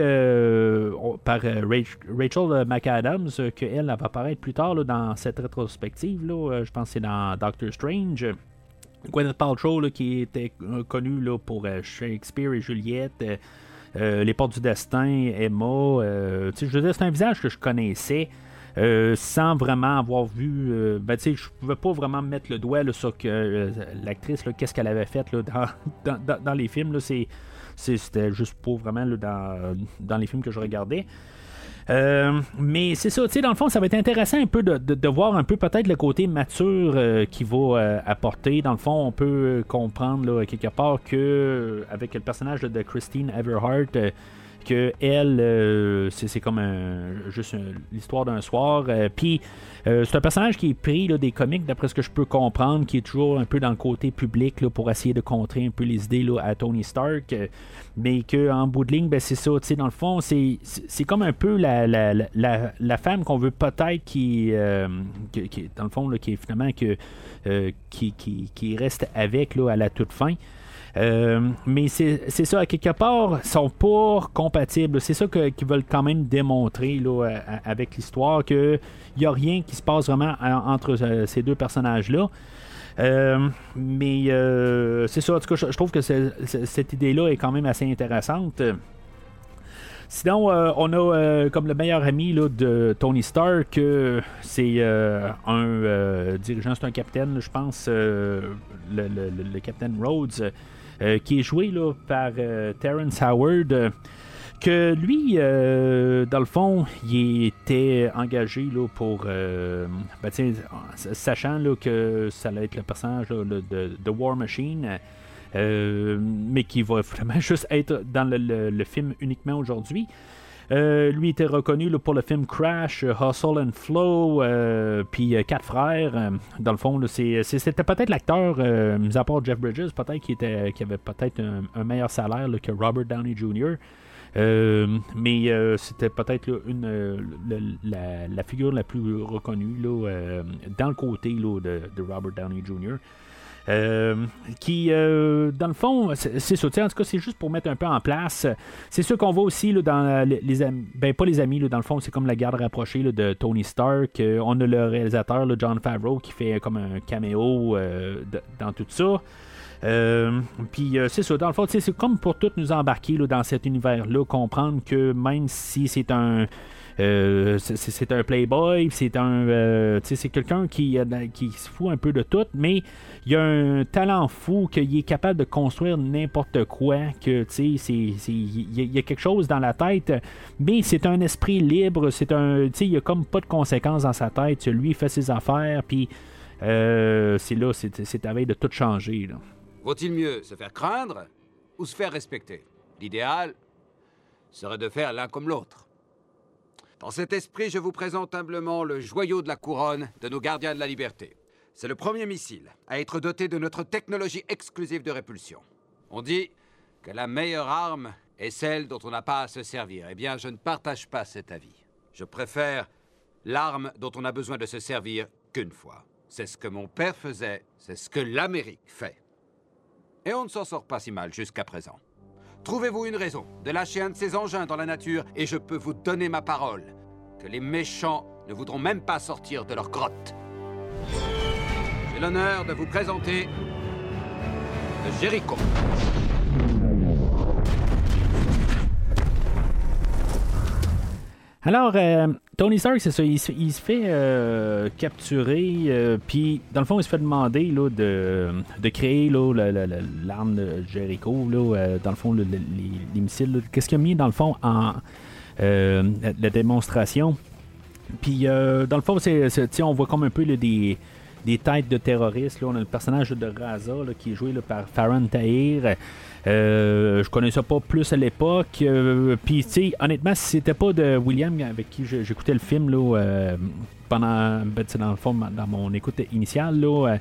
par Rachel McAdams, qu'elle va apparaître plus tard dans cette rétrospective. je pense que c'est dans Doctor Strange. Gwyneth Paltrow, qui était euh, connu là, pour euh, Shakespeare et Juliette, euh, Les Portes du Destin, Emma. je veux c'est un visage que je connaissais. sans vraiment avoir vu. ben, tu sais, je pouvais pas vraiment mettre le doigt sur que l'actrice, qu'est-ce qu'elle avait fait dans, les films. c'était juste pas vraiment dans, dans les films que je regardais. Euh, mais c'est ça, tu sais, dans le fond, ça va être intéressant un peu de, voir un peu peut-être le côté mature euh, qu'il va euh, apporter. Dans le fond, on peut comprendre là, quelque part que avec le personnage de Christine Everhart, que elle, c'est comme juste l'histoire d'un soir. Puis c'est un personnage qui est pris là, des comics, d'après ce que je peux comprendre, qui est toujours un peu dans le côté public là, pour essayer de contrer un peu les idées là, à Tony Stark mais qu'en bout de ligne, ben, c'est ça, dans le fond, c'est, comme un peu la, la, la, femme qu'on veut peut-être qui, euh, qui, dans le fond, qui est finalement que, euh, qui, qui, qui, reste avec à la toute fin. Euh, mais c'est, ça, à quelque part, sont pas compatibles. C'est ça qu'ils veulent quand même démontrer là, avec l'histoire, qu'il n'y a rien qui se passe vraiment entre ces deux personnages-là. Euh, mais euh, c'est ça, en tout cas, je, trouve que cette idée-là est quand même assez intéressante. Sinon, euh, on a comme le meilleur ami là, de Tony Stark, c'est un dirigeant, c'est un capitaine, je pense, le, le, capitaine Rhodes, qui est joué là, par Terrence Howard que lui, euh, dans le fond, il était engagé là, pour. Euh, ben, sachant là, que ça allait être le personnage de, War Machine, euh, mais qui va vraiment juste être dans le, film uniquement aujourd'hui. Euh, lui était reconnu pour le film Crash, euh, Hustle and Flow, euh, puis Quatre Frères. dans le fond, c'était peut-être l'acteur, mis à part Jeff Bridges, peut-être qui, avait peut-être un, meilleur salaire que Robert Downey Jr. mais c'était peut-être la, figure la plus reconnue dans le côté de, Robert Downey Jr. Euh, qui, euh, dans le fond, c'est ça. En tout cas, c'est juste pour mettre un peu en place. C'est sûr qu'on voit aussi là, dans les, amis, ben pas les amis, là, dans le fond, c'est comme la garde rapprochée de Tony Stark. Euh, on a le réalisateur, John Favreau, qui fait comme un caméo dans tout ça. puis c'est ça, dans le fond, c'est comme pour tout nous embarquer dans cet univers-là, comprendre que même si c'est un euh, c'est un playboy, c'est un, euh, c'est quelqu'un qui, qui se fout un peu de tout, mais il a un talent fou qu'il est capable de construire n'importe quoi, que tu sais, il y a quelque chose dans la tête, mais c'est un esprit libre, c'est un, tu sais, il a comme pas de conséquences dans sa tête, lui fait ses affaires, puis euh, c'est là, c'est à veille de tout changer. Vaut-il mieux se faire craindre ou se faire respecter? L'idéal serait de faire l'un comme l'autre. Dans cet esprit, je vous présente humblement le joyau de la couronne de nos gardiens de la liberté. C'est le premier missile à être doté de notre technologie exclusive de répulsion. On dit que la meilleure arme est celle dont on n'a pas à se servir. Eh bien, je ne partage pas cet avis. Je préfère l'arme dont on a besoin de se servir qu'une fois. C'est ce que mon père faisait, c'est ce que l'Amérique fait. Et on ne s'en sort pas si mal jusqu'à présent. Trouvez-vous une raison de lâcher un de ces engins dans la nature et je peux vous donner ma parole que les méchants ne voudront même pas sortir de leur grotte. J'ai l'honneur de vous présenter le Jericho. Alors, euh, Tony Stark, c'est ça, il, se fait euh, capturer, euh, puis dans le fond, il se fait demander là, de, créer l'arme de Jericho, là, dans le fond, les, missiles. Qu'est-ce qu'il a mis dans le fond en la, démonstration? Puis dans le fond, on voit comme un peu des, des têtes de terroristes. Là. On a le personnage de Raza qui est joué par Farron Tahir. Euh, je connaissais pas plus à l'époque. Euh, puis, tu sais, honnêtement, si c'était pas de William avec qui j'écoutais le film là, euh, pendant, ben, dans le fond, dans mon écoute initiale, là,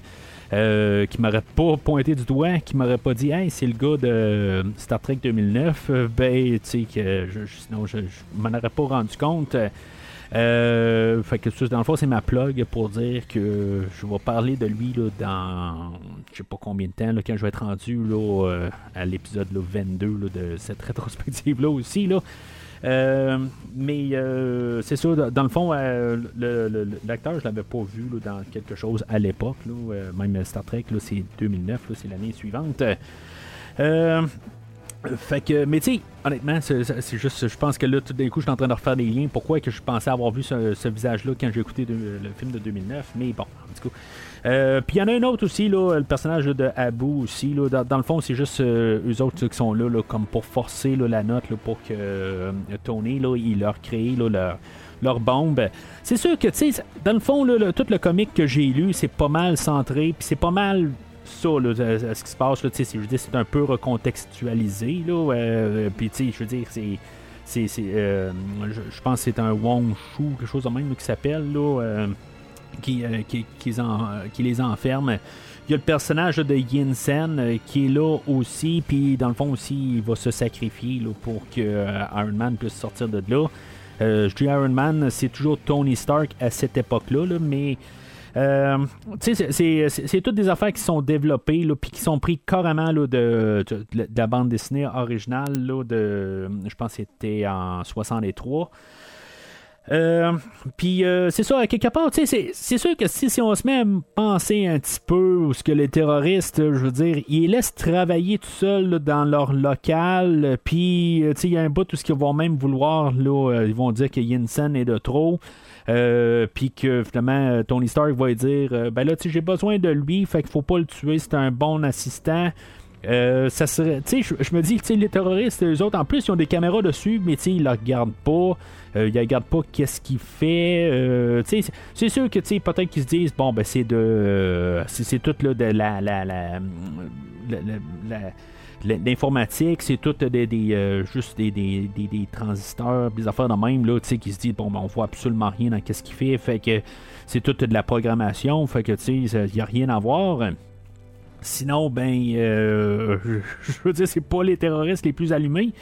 qui m'aurait pas pointé du doigt, qui m'aurait pas dit, hey, c'est le gars de Star Trek 2009, ben, tu sais, que sinon, je, je m'en aurais pas rendu compte. Euh, fait que dans le fond, c'est ma plug pour dire que je vais parler de lui là, dans je sais pas combien de temps, là, quand je vais être rendu là, euh, à l'épisode 22 de cette rétrospective-là aussi. Là. Euh, mais c'est ça, dans le fond, l'acteur, je l'avais pas vu dans quelque chose à l'époque. même Star Trek, c'est 2009, c'est l'année suivante. Fait que, mais tu sais, honnêtement, c'est juste, je pense que là, tout d'un coup, je suis en train de refaire des liens. Pourquoi que je pensais avoir vu ce, visage-là quand j'ai écouté le film de 2009, mais bon, en tout cas. Euh, puis il y en a un autre aussi, là, le personnage de Abu aussi. Là, dans, le fond, c'est juste euh, eux autres qui sont là, comme pour forcer la note pour que euh, Tony, là, il leur crée leur, leur bombe. C'est sûr que, tu sais, dans le fond, tout le comic que j'ai lu, c'est pas mal centré, puis c'est pas mal ça, ce qui se passe, là, je veux dire, c'est un peu recontextualisé, là, euh, je veux dire, c'est... c'est, euh, je, pense que c'est un Wong Shu, quelque chose de même qui s'appelle, là, euh, qui, qui, qui, les enferme. Il y a le personnage de Yin Sen qui est là aussi, puis dans le fond aussi, il va se sacrifier là, pour que Iron Man puisse sortir de là. je dis Iron Man, c'est toujours Tony Stark à cette époque-là, là, mais euh, c'est toutes des affaires qui sont développées, puis qui sont pris carrément là, de, la bande dessinée originale, là, de, je pense que c'était en 63. Euh, puis euh, c'est ça, quelque part, c'est sûr que si, si, on se met à penser un petit peu où ce que les terroristes, je veux dire, ils laissent travailler tout seuls dans leur local, puis il y a un bout où ce qu'ils vont même vouloir, là, ils vont dire que Yinsen est de trop. Euh, puis que finalement euh, Tony Stark va dire euh, ben là tu j'ai besoin de lui fait qu'il faut pas le tuer c'est un bon assistant. Ça serait tu sais je me dis tu les terroristes eux autres en plus ils ont des caméras dessus mais tu sais ils le regardent pas. Ils regardent pas qu'est-ce qu'il fait. C'est sûr que tu sais peut-être qu'ils se disent bon ben c'est de c'est tout là de la la, la, la l'informatique, c'est tout des, des juste des, des, des, transistors, des affaires de même, là, qui se disent, bon, ben, on voit absolument rien dans ce qu'il fait, fait que c'est tout de la programmation, fait que, tu sais, il n'y a rien à voir. Sinon, ben, je veux dire, c'est pas les terroristes les plus allumés.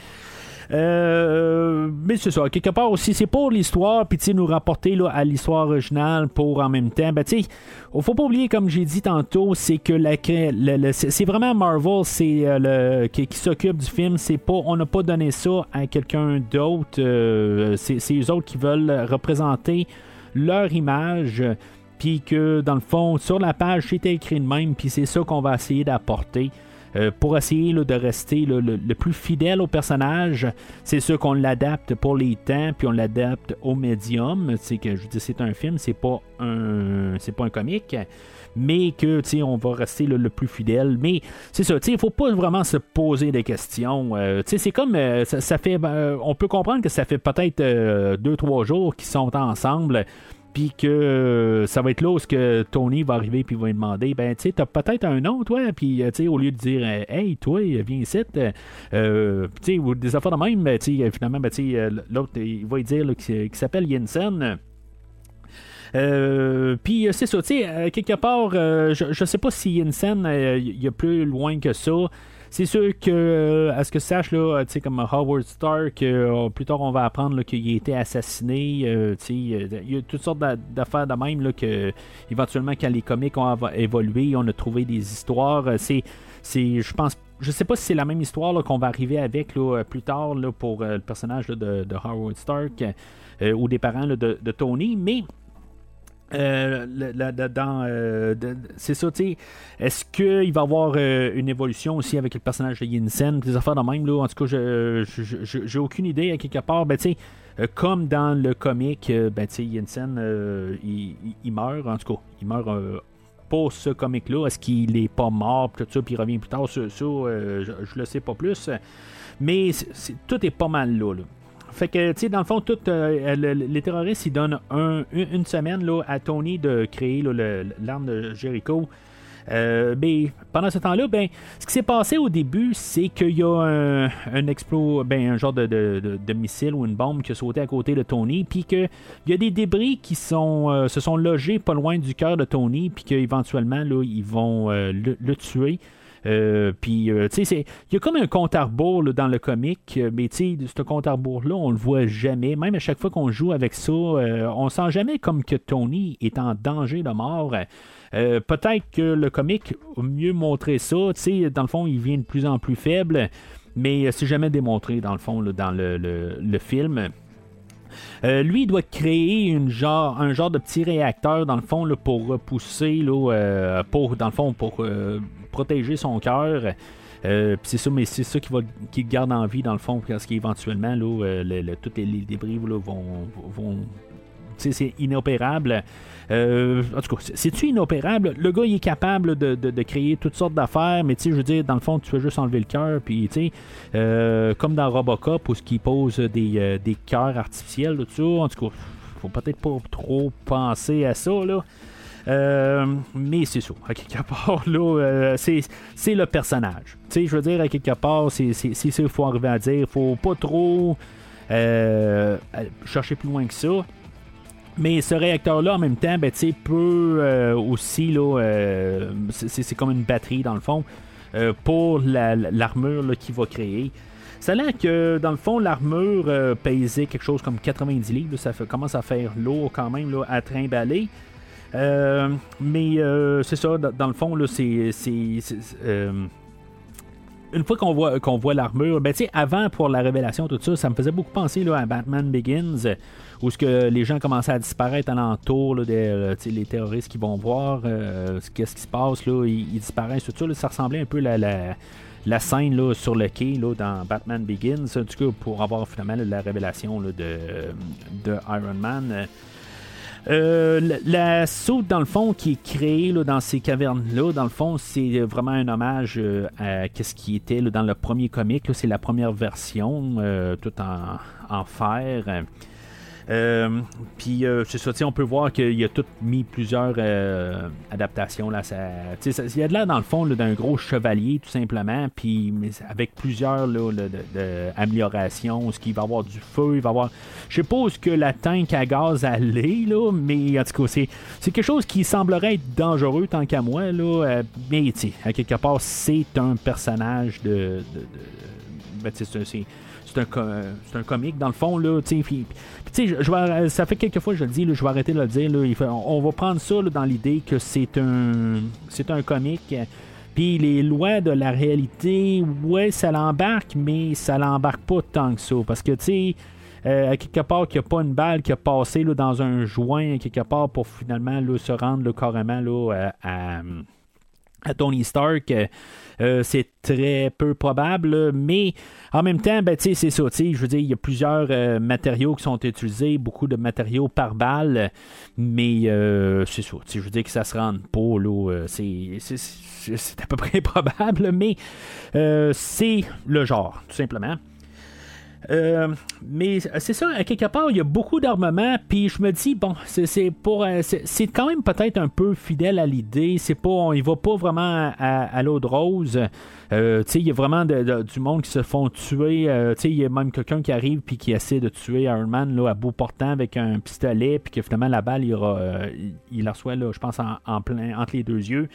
Euh, mais c'est ça. Quelque part aussi, c'est pour l'histoire, puis nous rapporter là, à l'histoire originale pour en même temps. Ben, tu faut pas oublier, comme j'ai dit tantôt, c'est que la, c'est vraiment Marvel c'est euh, le, qui, s'occupe du film. C'est pas, on n'a pas donné ça à quelqu'un d'autre. Euh, c'est, c'est eux autres qui veulent représenter leur image puis que dans le fond, sur la page, c'était écrit de même, puis c'est ça qu'on va essayer d'apporter. Euh, pour essayer de rester le, plus fidèle au personnage, c'est sûr qu'on l'adapte pour les temps, puis on l'adapte au médium. C'est que je dis c'est un film, c'est pas un c'est pas un comique. Mais que on va rester le plus fidèle. Mais c'est ça, il faut pas vraiment se poser des questions. Euh, c'est comme euh, ça, fait. on peut comprendre que ça fait peut-être deux, trois jours qu'ils sont ensemble puis que euh, ça va être là où que Tony va arriver puis va lui demander ben tu sais t'as peut-être un nom toi puis euh, tu sais au lieu de dire euh, hey toi viens ici euh, tu sais des affaires de même ben, tu sais finalement ben, tu sais l'autre il va lui dire qu'il s'appelle Jensen puis c'est ça, tu sais, quelque part, je, je sais pas si Jensen, il y a plus loin que ça. C'est sûr que, euh, à ce que tu saches, là, comme Howard Stark, euh, plus tard on va apprendre qu'il a été assassiné. Euh, il y a toutes sortes d'affaires de même là, que, éventuellement, quand les comics ont évolué, on a trouvé des histoires. C'est, c'est, je pense je sais pas si c'est la même histoire qu'on va arriver avec plus tard là, pour le personnage de, Howard Stark ou des parents de, Tony, mais euh, euh, c'est ça, tu sais. Est-ce qu'il va y avoir euh, une évolution aussi avec le personnage de Yinsen, des affaires de même, là? En tout cas, je, j'ai aucune idée à quelque part. Ben, tu sais, comme dans le comic, ben, tu sais, Yinsen, il, meurt, en tout cas, il meurt pour ce comic-là. Est-ce qu'il est pas mort, tout ça, puis il revient plus tard? Sur ça? je, je le sais pas plus. Mais tout est pas mal là. là. Fait que, tu sais, dans le fond, tout, euh, les terroristes, ils donnent une semaine là, à Tony de créer l'arme de Jericho. Euh, mais pendant ce temps-là, ben, ce qui s'est passé au début, c'est qu'il y a un, un explos, ben, un genre de, de, missile ou une bombe qui a sauté à côté de Tony, puis qu'il y a des débris qui sont, euh, se sont logés pas loin du cœur de Tony, puis qu'éventuellement, ils vont le, tuer. Euh, puis, euh, tu sais, il y a comme un compte à rebours dans le comic, euh, mais tu sais, ce compte à rebours-là, on le voit jamais. Même à chaque fois qu'on joue avec ça, on sent jamais comme que Tony est en danger de mort. Peut-être que le comic a mieux montré ça. Tu sais, dans le fond, il vient de plus en plus faible, mais c'est jamais démontré, dans le fond, dans le, film. lui, il doit créer une genre, un genre de petit réacteur, dans le fond, pour repousser, pour, dans le fond, pour protéger son cœur. Euh, c'est ça, mais c'est ça qui va garde en vie dans le fond, parce qu'éventuellement, là, euh, tous les, débris là, vont, c'est inopérable. Euh, en tout cas, c'est-tu inopérable? Le gars, il est capable de, créer toutes sortes d'affaires, mais tu sais, je veux dire, dans le fond, tu veux juste enlever le cœur, puis tu sais, comme dans Robocop, où ce qui pose des, cœurs artificiels, tout ça, en tout cas, faut peut-être pas trop penser à ça, là. Euh, mais c'est ça. À quelque part, là, euh, c'est le personnage. Tu sais, je veux dire, à quelque part, c'est ça faut arriver à dire. Faut pas trop euh, chercher plus loin que ça. Mais ce réacteur-là, en même temps, ben, peut aussi, là, c'est comme une batterie dans le fond, pour l'armure qu'il va créer. Ça a que, dans le fond, l'armure pesait quelque chose comme 90 livres. ça commence à faire lourd quand même là, à trimballer. Euh, mais euh, c'est ça, dans, le fond, c'est. Euh, une fois qu'on voit, qu'on voit l'armure, ben, avant pour la révélation, tout ça, ça me faisait beaucoup penser à Batman Begins, où ce que les gens commençaient à disparaître alentour, là, des, les terroristes qui vont voir qu'est-ce qui se passe, ils, disparaissent, tout ça. ça ressemblait un peu à la, la, scène sur le quai dans Batman Begins, en tout cas pour avoir finalement la révélation de Iron Man. Euh, la, soude, dans le fond, qui est créée dans ces cavernes-là, dans le fond, c'est vraiment un hommage euh, à ce qui était dans le premier comic. C'est la première version, euh, tout en, fer. Euh, puis c'est ça, on peut voir qu'il a tout mis plusieurs adaptations. Là, il y a de là dans le fond d'un gros chevalier tout simplement, puis avec plusieurs là, améliorations, ce qu'il va avoir du feu, il va avoir. Je sais pas où que la tank à gaz allait, là, mais en tout cas, c'est, quelque chose qui semblerait être dangereux tant qu'à moi, là, mais à quelque part, c'est un personnage de. Ben, c'est, c'est un, c'est un comique dans le fond là tu sais ça fait quelques fois que je le dis je vais arrêter de le dire on, va prendre ça dans l'idée que c'est un c'est un comique puis les lois de la réalité ouais ça l'embarque mais ça l'embarque pas tant que ça parce que tu sais euh, quelque part qu'il n'y a pas une balle qui a passé là, dans un joint quelque part pour finalement là, se rendre carrément là, à, à Tony Stark. Euh, c'est très peu probable, mais en même temps, ben, c'est ça. Je veux dire, il y a plusieurs euh, matériaux qui sont utilisés, beaucoup de matériaux par balle, mais euh, c'est ça. Je veux dire que ça se rende pas, là. C'est à peu près probable, mais c'est le genre, tout simplement. Euh, mais c'est ça, quelque part, il y a beaucoup d'armement, puis je me dis, bon, c'est pour. Euh, c'est quand même peut-être un peu fidèle à l'idée. C'est pas. On va pas vraiment à, l'eau de rose. Euh, il y a vraiment du monde qui se font tuer. il y a même quelqu'un qui arrive puis qui essaie de tuer Iron Man là, à bout portant avec un pistolet, puis que finalement la balle, il, il la reçoit, je pense, en, plein entre les deux yeux.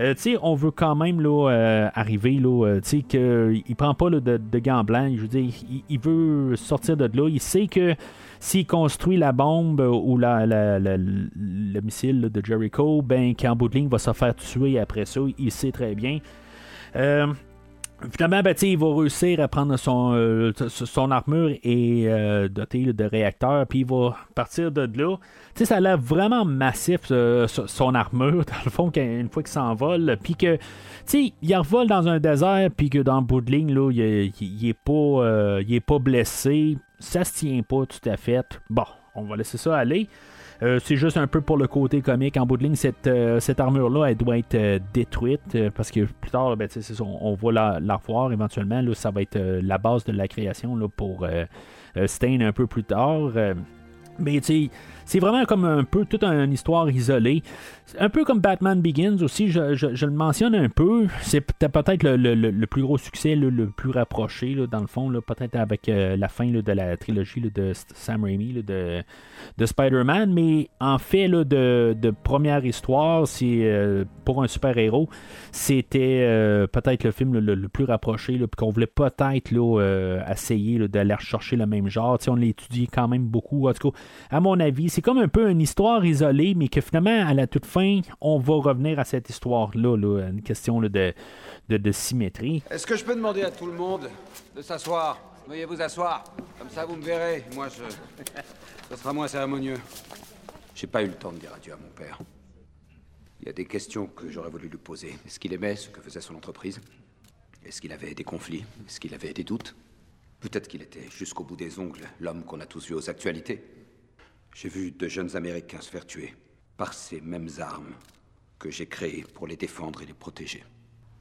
Euh, on veut quand même là, euh, arriver, là, euh, tu sais, qu'il prend pas de, de, gants blancs. Je veux dire, il, veut sortir de là. Il sait que s'il construit la bombe ou la, le missile de Jericho, ben qu'en bout de ligne, va se faire tuer après ça. Il sait très bien. Finalement, ben, il va réussir à prendre son, son armure et doter de réacteurs, puis il va partir de là sais, ça a l'air vraiment massif, son armure, dans le fond, une fois qu'il s'envole. Puis que, il revole dans un désert, puis que dans le bout de ligne, là, il, il, est, pas, euh, il est pas blessé. Ça se tient pas tout à fait. Bon, on va laisser ça aller. Euh, c'est juste un peu pour le côté comique. En bout de ligne, cette, euh, cette armure-là, elle doit être détruite parce que plus tard, ben, on, va la, la, revoir éventuellement. Là, ça va être la base de la création là, pour Stain un peu plus tard. mais tu sais, c'est vraiment comme un peu toute une histoire isolée. Un peu comme Batman Begins aussi, je, le mentionne un peu. C'est peut-être le, plus gros succès, le, plus rapproché, dans le fond, peut-être avec euh, la fin de la trilogie de Sam Raimi, de, de Spider-Man. Mais en fait, de, première histoire, euh, pour un super-héros, c'était euh, peut-être le film le, plus rapproché, puis qu'on voulait peut-être essayer d'aller chercher le même genre. on l'étudie quand même beaucoup. En tout cas, à mon avis, c'est comme un peu une histoire isolée, mais que finalement, à la toute fin, on va revenir à cette histoire-là, une question de, de, symétrie. Est-ce que je peux demander à tout le monde de s'asseoir? Veuillez vous asseoir. Comme ça, vous me verrez. Moi, je... ce sera moins cérémonieux. J'ai pas eu le temps de dire adieu à mon père. Il y a des questions que j'aurais voulu lui poser. Est-ce qu'il aimait ce que faisait son entreprise? Est-ce qu'il avait des conflits? Est-ce qu'il avait des doutes? Peut-être qu'il était jusqu'au bout des ongles l'homme qu'on a tous vu aux actualités. J'ai vu de jeunes Américains se faire tuer par ces mêmes armes que j'ai créées pour les défendre et les protéger.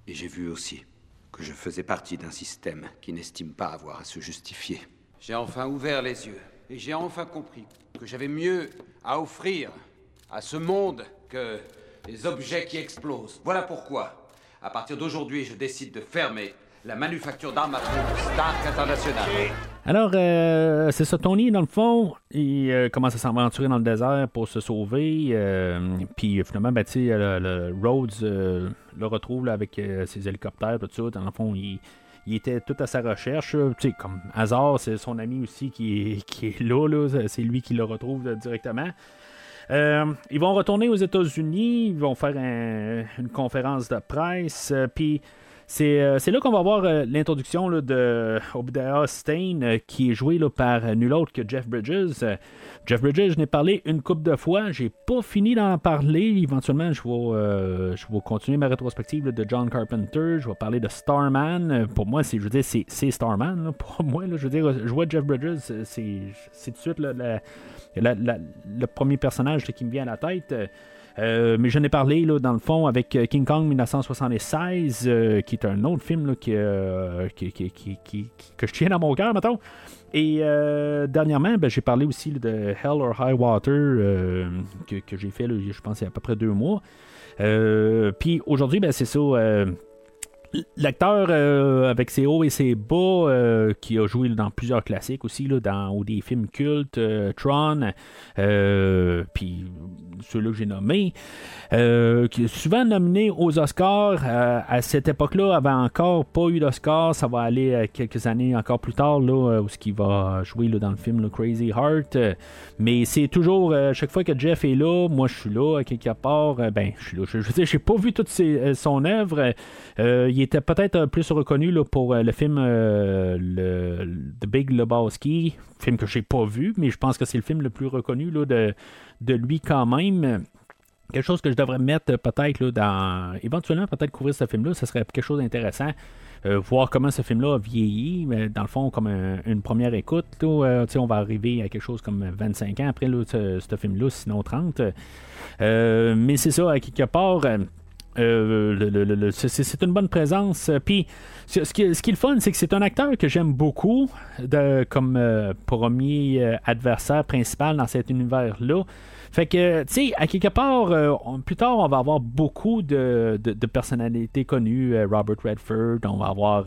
Et j'ai vu aussi que je faisais partie d'un système qui n'estime pas avoir à se justifier. J'ai enfin ouvert les yeux et j'ai enfin compris que j'avais mieux à offrir à ce monde que les objets qui explosent. Voilà pourquoi, à partir d'aujourd'hui, je décide de fermer la manufacture d'armes à feu International. Alors, euh, c'est ça, Tony, dans le fond, il euh, commence à s'aventurer dans le désert pour se sauver. Euh, puis finalement, ben, le, le, Rhodes le retrouve avec ses hélicoptères, tout ça. Dans le fond, il, était tout à sa recherche. comme hasard, c'est son ami aussi qui est, là c'est lui qui le retrouve directement. ils vont retourner aux États-Unis, ils vont faire une conférence de presse, puis euh, c'est là qu'on va voir euh, l'introduction de Obadiah Stein, euh, qui est joué par nul autre que Jeff Bridges. Jeff Bridges, je n'ai parlé une couple de fois. J'ai pas fini d'en parler. Éventuellement, je vais, je vais continuer ma rétrospective de John Carpenter. Je vais parler de Starman. Pour moi, c'est, je c'est, Starman. Pour moi, je veux dire, je vois Jeff Bridges, c'est, tout de suite le premier personnage qui me vient à la tête. Mais j'en ai parlé là, dans le fond avec King Kong 1976, qui est un autre film que je tiens dans mon cœur, mettons. Et dernièrement, ben, j'ai parlé aussi de Hell or High Water que, j'ai fait, je pense, il y a à peu près deux mois. Puis aujourd'hui, ben, c'est ça L'acteur euh, avec ses hauts et ses bas, euh, qui a joué dans plusieurs classiques aussi, là, dans ou des films cultes, euh, Tron, puis ceux-là que j'ai nommés, qui est souvent nominé aux Oscars. à cette époque-là, avait encore pas eu d'Oscar. Ça va aller quelques années encore plus tard, là, où ce qui va jouer là, dans le film Crazy Heart. mais c'est toujours, chaque fois que Jeff est là, moi je suis là, quelque part, ben, je suis là. Je, je, j'ai pas vu toute son œuvre. il était peut-être plus reconnu là, pour euh, le film euh, le, The Big Lebowski, film que j'ai pas vu, mais je pense que c'est le film le plus reconnu là, de, de lui quand même quelque chose que je devrais mettre peut-être dans. Éventuellement, peut-être couvrir ce film-là, ce serait quelque chose d'intéressant. Euh, voir comment ce film-là a vieilli, mais dans le fond, comme une première écoute, on va arriver à quelque chose comme 25 ans après ce, film-là, sinon 30. mais c'est ça, quelque part. Euh, c'est une bonne présence. Puis, ce qui, est le fun, c'est que c'est un acteur que j'aime beaucoup de, comme euh, premier euh, adversaire principal dans cet univers-là. Fait que, tu sais, à quelque part, plus tard, on va avoir beaucoup de, personnalités connues. Robert Redford, on va avoir.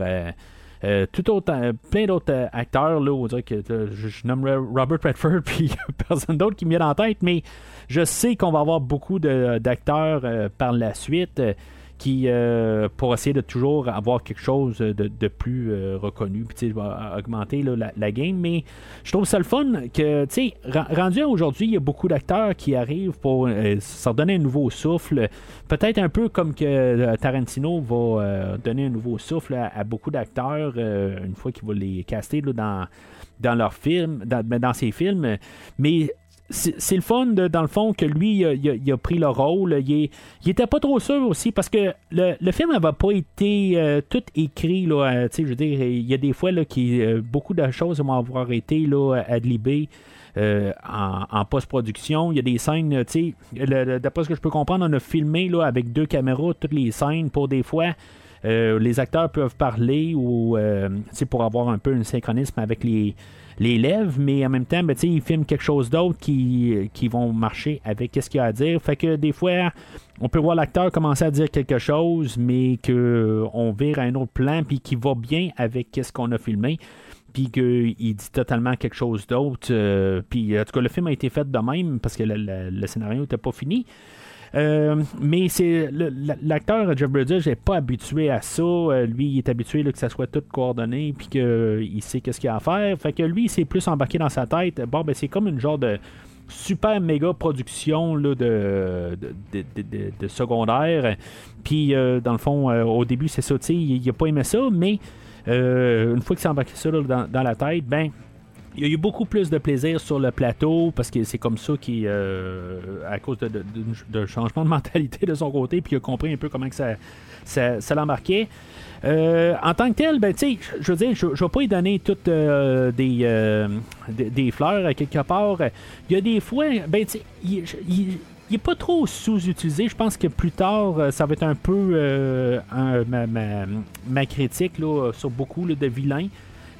Tout autre, plein d'autres acteurs, là, on dirait que je, nommerais Robert Redford, puis personne d'autre qui me vient en tête, mais je sais qu'on va avoir beaucoup d'acteurs euh, par la suite. Euh, qui euh, pour essayer de toujours avoir quelque chose de, plus reconnu, puis va augmenter la, game. Mais je trouve ça le fun que, tu sais, rendu à aujourd'hui, il y a beaucoup d'acteurs qui arrivent pour se redonner un nouveau souffle. Peut-être un peu comme que Tarantino va donner un nouveau souffle à, beaucoup d'acteurs une fois qu'il va les caster dans dans leurs films, dans, ben, dans ses films. Mais c'est le fun, dans le fond, que lui, il a, pris le rôle. Il, était pas trop sûr aussi, parce que le, film n'avait pas été euh, tout écrit. Là, euh, je veux dire, il y a des fois là, qui, euh, beaucoup de choses vont avoir été là, adlibées. en, post-production, il y a des scènes, d'après ce que je peux comprendre, on a filmé là, avec deux caméras toutes les scènes pour des fois les acteurs peuvent parler ou pour avoir un peu un synchronisme avec les, les lèvres, mais en même temps, ben, ils filment quelque chose d'autre qui, qui vont marcher avec ce qu'il a à dire. Fait que des fois, on peut voir l'acteur commencer à dire quelque chose, mais qu'on vire à un autre plan, puis qui va bien avec ce qu'on a filmé puis qu'il dit totalement quelque chose d'autre. Euh, puis en tout cas, le film a été fait de même parce que le scénario n'était pas fini. Euh, mais c'est l'acteur Jeff Bridges n'est pas habitué à ça. Euh, lui, il est habitué que ça soit tout coordonné puis qu'il euh, sait qu'est-ce qu'il a à faire. Fait que lui, c'est plus embarqué dans sa tête. Bon, ben c'est comme une genre de super méga production là, de, de, secondaire. Puis, dans le fond, au début, c'est ça, il n'a pas aimé ça, mais une fois qu'il s'est embarqué ça dans, dans, la tête, ben, il y a eu beaucoup plus de plaisir sur le plateau parce que c'est comme ça qu'il, euh, à cause de, changement de mentalité de son côté, puis il a compris un peu comment que ça, ça, l'embarquait. Euh, en tant que tel, ben, je veux dire, je vais pas y donner toutes euh, des, des, fleurs quelque part. Il y a des fois, ben, il, il, pas trop sous-utilisé. Je pense que plus tard, ça va être un peu ma, ma, critique là, sur beaucoup de vilains.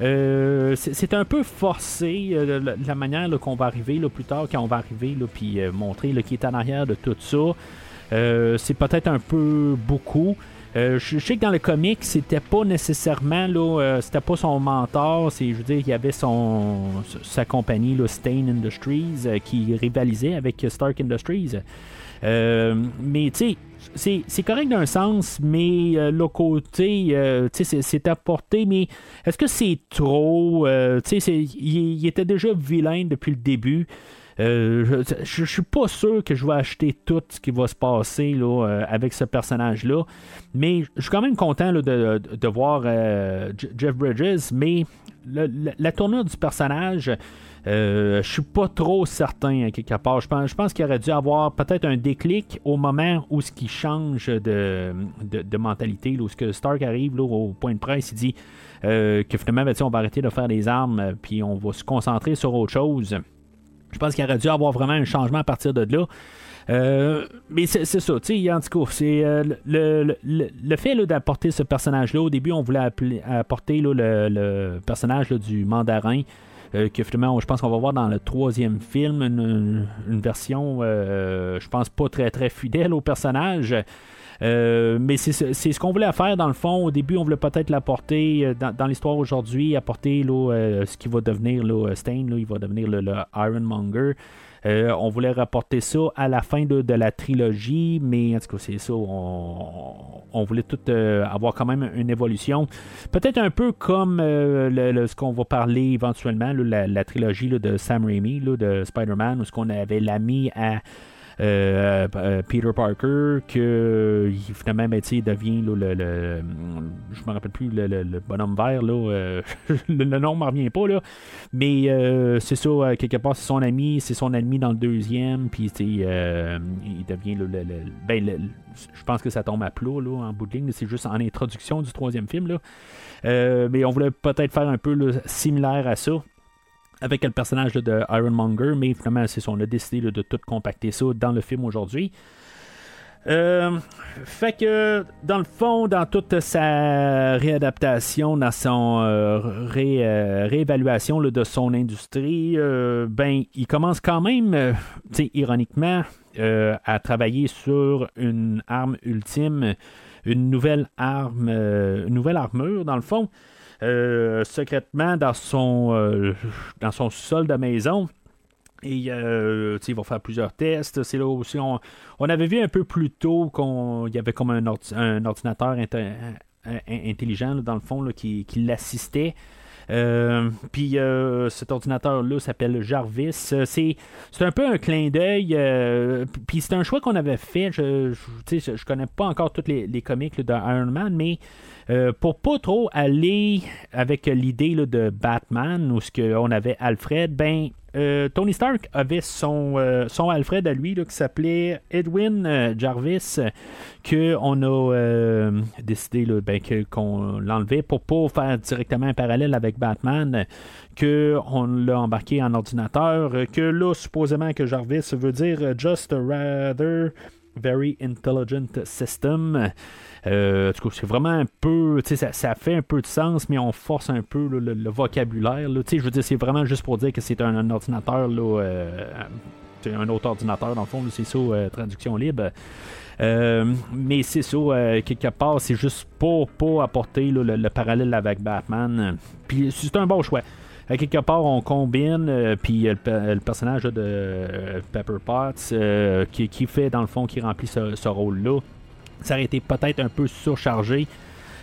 Euh, c'est un peu forcé euh, la, manière qu'on va arriver là, plus tard, quand on va arriver, puis euh, montrer qui est en arrière de tout ça. c'est peut-être un peu beaucoup. je sais que dans le comic, c'était pas nécessairement là, c'était pas son mentor. C'est, je veux dire, il y avait son sa compagnie, là, Stain Industries, qui rivalisait avec Stark Industries. mais tu sais, c'est correct d'un sens, mais euh, le côté, euh, c'est apporté, mais est-ce que c'est trop? Euh, il, était déjà vilain depuis le début. je, je, suis pas sûr que je vais acheter tout ce qui va se passer là, avec ce personnage-là. Mais je suis quand même content de, de, voir Jeff Bridges. Mais la, tournure du personnage, euh, je suis pas trop certain à quelque part. Je pense, qu'il aurait dû avoir peut-être un déclic au moment où ce qui change de, mentalité, là, où ce que Stark arrive au point de presse, il dit euh, que finalement ben, on va arrêter de faire des armes puis on va se concentrer sur autre chose. Je pense qu'il aurait dû avoir vraiment un changement à partir de là. Euh, mais c'est ça, tu sais, en tout cas, c'est euh, le, le, fait d'apporter ce personnage-là. Au début, on voulait apporter le, personnage du mandarin. Euh, que finalement, je pense qu'on va voir dans le troisième film une, version, je pense, pas très très fidèle au personnage. mais c'est ce qu'on voulait faire dans le fond. Au début, on voulait peut-être l'apporter dans, dans l'histoire aujourd'hui, apporter ce qui va devenir là, Stain, il va devenir le, Ironmonger. Euh, on voulait rapporter ça à la fin de, la trilogie, mais en tout cas, c'est ça. On, voulait tout euh, avoir quand même une évolution. Peut-être un peu comme euh, ce qu'on va parler éventuellement, la, trilogie de Sam Raimi, de Spider-Man, où ce qu'on avait l'ami à Peter Parker, que finalement, ben, devient le, le, Je me rappelle plus le, bonhomme vert, là, euh, le, nom ne revient pas, là, mais c'est ça, quelque part, c'est son ami, c'est son ennemi dans le deuxième, puis il devient le. Ben, je pense que ça tombe à plat là, en bout de ligne, c'est juste en introduction du troisième film. Là. mais on voulait peut-être faire un peu similaire à ça avec le personnage de Ironmonger, mais finalement, c'est on a décidé de tout compacter ça dans le film aujourd'hui. Euh, fait que dans le fond, dans toute sa réadaptation, dans son euh, euh, réévaluation de son industrie, ben il commence quand même, ironiquement, à travailler sur une arme ultime, une nouvelle arme, une nouvelle armure dans le fond. Euh, secrètement dans son, euh, dans son sol de maison. Et euh, il va faire plusieurs tests. C'est là aussi. On, avait vu un peu plus tôt qu'il y avait comme un, ordinateur intelligent, dans le fond, qui, qui l'assistait. puis cet ordinateur-là s'appelle Jarvis. C'est, un peu un clin d'œil. puis c'est un choix qu'on avait fait. Je, je, je, connais pas encore tous les, les comics de Iron Man, mais euh, pour pas trop aller avec l'idée de Batman ou ce qu'on avait Alfred, ben euh, Tony Stark avait son, euh, son Alfred à lui qui s'appelait Edwin Jarvis qu'on a décidé ben, qu'on l'enlevait pour pas faire directement un parallèle avec Batman qu'on l'a embarqué en ordinateur que là supposément que Jarvis veut dire Just a rather very intelligent system euh, c'est vraiment un peu, ça, ça fait un peu de sens, mais on force un peu le, vocabulaire. je veux dire, c'est vraiment juste pour dire que c'est un, ordinateur, là, euh, un autre ordinateur, dans le fond, c'est ça, euh, traduction libre. mais c'est ça, quelque part, c'est juste pour, pour apporter le, parallèle avec Batman. Puis c'est un bon choix. À quelque part, on combine, puis le, personnage de Pepper Potts, qui, fait dans le fond, qui remplit ce rôle-là ça aurait été peut-être un peu surchargé.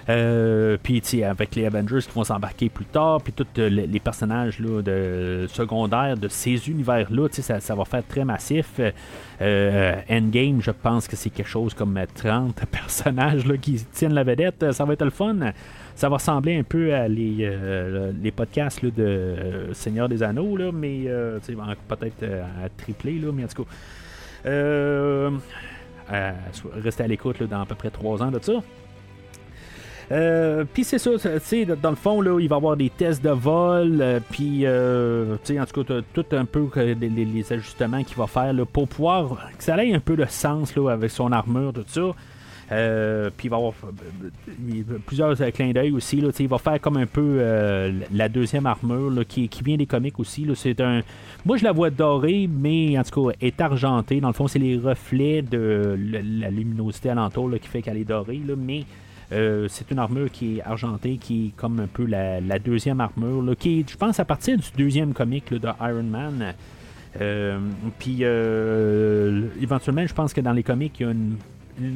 Euh, puis avec les Avengers qui vont s'embarquer plus tard, puis tous euh, les, personnages là, de, secondaires de ces univers-là, ça, ça va faire très massif. Euh, Endgame, je pense que c'est quelque chose comme 30 personnages là, qui tiennent la vedette. Ça va être le fun. Ça va ressembler un peu à les, les podcasts de Seigneur des Anneaux, là, mais peut-être à tripler, là, mais en tout cas rester à l'écoute dans à peu près trois ans de ça. Euh, puis c'est ça, tu dans le fond, là, il va y avoir des tests de vol, euh, puis, euh, tu sais, en tout cas, tout un peu les, ajustements qu'il va faire pour pouvoir que ça ait un peu de sens avec son armure, tout ça. Euh, puis il va avoir plusieurs clins d'œil aussi. Là, il va faire comme un peu la deuxième armure qui, vient des comics aussi. C'est un, moi, je la vois dorée, mais en tout cas, est argentée. Dans le fond, c'est les reflets de la luminosité alentour qui fait qu'elle est dorée. mais euh, c'est une armure qui est argentée, qui est comme un peu la, deuxième armure, je pense, à partir du deuxième comic de Iron Man. Euh, puis, euh, éventuellement, je pense que dans les comics, il y a une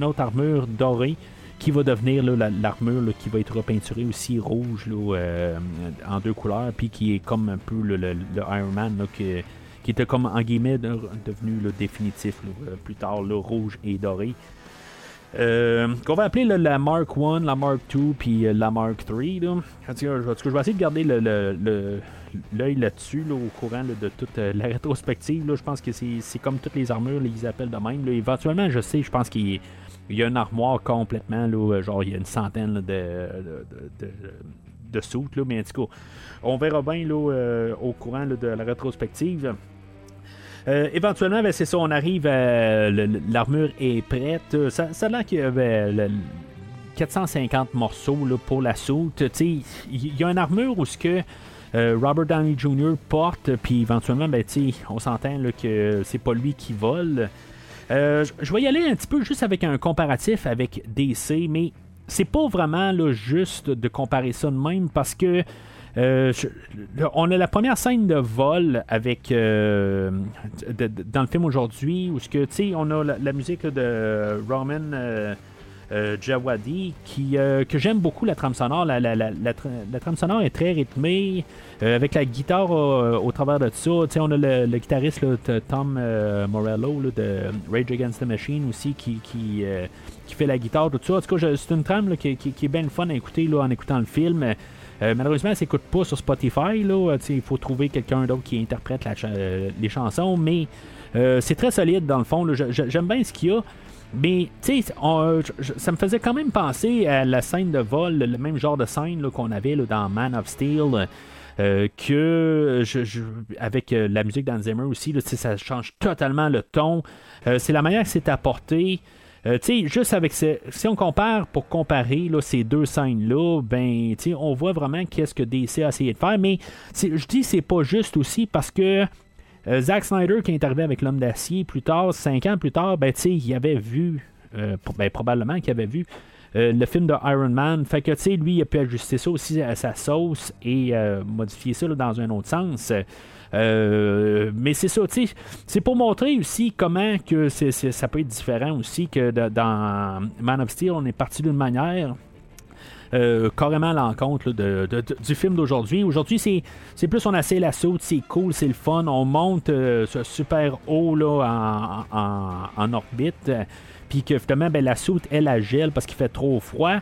autre armure dorée qui va devenir l'armure qui va être repeinturée aussi rouge euh, en deux couleurs, puis qui est comme un peu le, Iron Man qui, était comme en guillemets devenu le définitif euh, plus tard, le rouge et doré. Euh, qu'on va appeler la Mark 1, la Mark 2, puis la Mark 3. Là. En tout cas, je vais essayer de garder l'œil là-dessus, au courant de toute la rétrospective. Je pense que c'est comme toutes les armures, ils appellent de même. Éventuellement, je sais, je pense qu'il il y a une armoire complètement, genre il y a une centaine de, de, de, soutes, mais en tout cas, on verra bien euh, au courant de la rétrospective. Euh, éventuellement, ben, c'est ça, on arrive à. L'armure est prête. Ça, ça a l'air qu'il y avait. 450 morceaux là, pour la soute. Il y a une armure où ce que euh, Robert Downey Jr. porte, puis éventuellement, ben, on s'entend que c'est pas lui qui vole. Euh, je vais y aller un petit peu juste avec un comparatif avec DC, mais c'est pas vraiment là, juste de comparer ça de même parce que euh, on a la première scène de vol avec dans le film aujourd'hui où ce que on a la, musique de Roman euh, Jawadi, qui, euh, que j'aime beaucoup la trame sonore. La, la, la, trame sonore est très rythmée, euh, avec la guitare au travers de ça. on a le, guitariste Tom Morello de Rage Against the Machine aussi qui, qui, qui, fait la guitare, tout ça. En tout cas, c'est une trame qui, qui, est bien fun à écouter en écoutant le film. Malheureusement, elle s'écoute pas sur Spotify. Il faut trouver quelqu'un d'autre qui interprète les chansons, mais c'est très solide dans le fond. J'aime bien ce qu'il y a. Mais, ça me faisait quand même penser à la scène de vol, le même genre de scène qu'on avait dans Man of Steel. Euh, que je, avec euh, la musique d'Anzimmer aussi, ça change totalement le ton. Euh, c'est la manière que c'est apporté. Tu sais, juste avec si on compare pour comparer là, ces deux scènes-là, ben, on voit vraiment qu'est-ce que DC a essayé de faire. Mais je dis c'est pas juste aussi parce que euh, Zack Snyder, qui est arrivé avec l'homme d'acier plus tard, cinq ans plus tard, ben, il avait vu, euh, ben, probablement qu'il avait vu euh, le film de Iron Man. Fait que, tu lui, il a pu ajuster ça aussi à sa sauce et modifier ça dans un autre sens. Mais c'est ça, tu c'est pour montrer aussi comment que ça peut être différent aussi que dans Man of Steel, on est parti d'une manière, euh, carrément à l'encontre du film d'aujourd'hui. Aujourd'hui, c'est, plus on essaie la saute, c'est cool, c'est le fun, on monte euh, super haut là, en, orbite, puis que finalement, ben, la soute, elle, la gèle parce qu'il fait trop froid.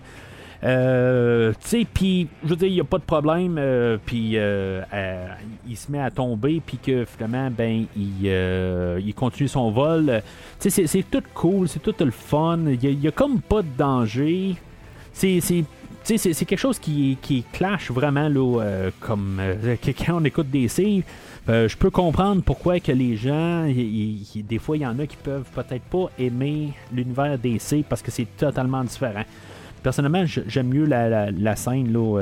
Euh, tu sais, puis je veux dire, il n'y a pas de problème, puis il se met à tomber, puis que finalement, ben, il, il continue son vol. Tu sais, c'est, tout cool, c'est tout le fun, il n'y a, comme pas de danger. C'est, c'est quelque chose qui, qui clash vraiment là, euh, comme euh, quand on écoute des euh, je peux comprendre pourquoi que les gens, des fois, il y en a qui peuvent peut-être pas aimer l'univers DC parce que c'est totalement différent. Personnellement, j'aime mieux la, scène, là,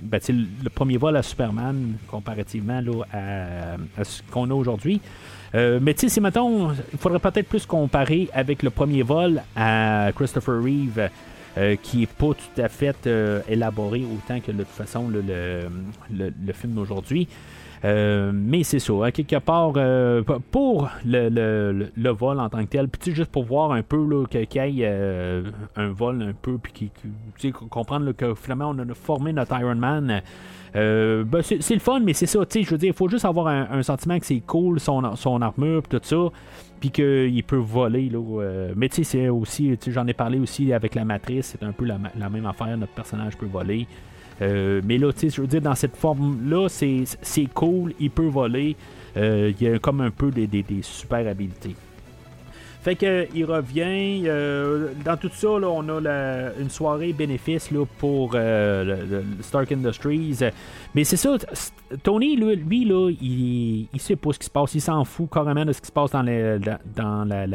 ben, le premier vol à Superman comparativement à, ce qu'on a aujourd'hui. mais tu sais, il faudrait peut-être plus comparer avec le premier vol à Christopher Reeve. Euh, qui n'est pas tout à fait euh, élaboré autant que de toute façon le, le, film d'aujourd'hui. Euh, mais c'est ça, quelque part, pour le, le, vol en tant que tel, puis juste pour voir un peu qu'il y ait un vol un peu, puis comprendre que finalement on a formé notre Iron Man. Ben, c'est le fun, mais c'est ça, je veux dire, il faut juste avoir un, sentiment que c'est cool, son, son armure, tout ça puis qu'il peut voler. Là, euh, mais tu sais, c'est aussi, j'en ai parlé aussi avec la matrice, c'est un peu la, même affaire, notre personnage peut voler. Euh, mais là, tu sais, je veux dire, dans cette forme-là, c'est, cool, il peut voler. Euh, il y a comme un peu des, super habiletés. Fait que il revient. Euh, dans tout ça, là, on a une soirée bénéfice là, pour euh, Stark Industries. Mais c'est ça, Tony, lui, là, il, il sait pas ce qui se passe. Il s'en fout carrément de ce qui se passe dans, dans, la,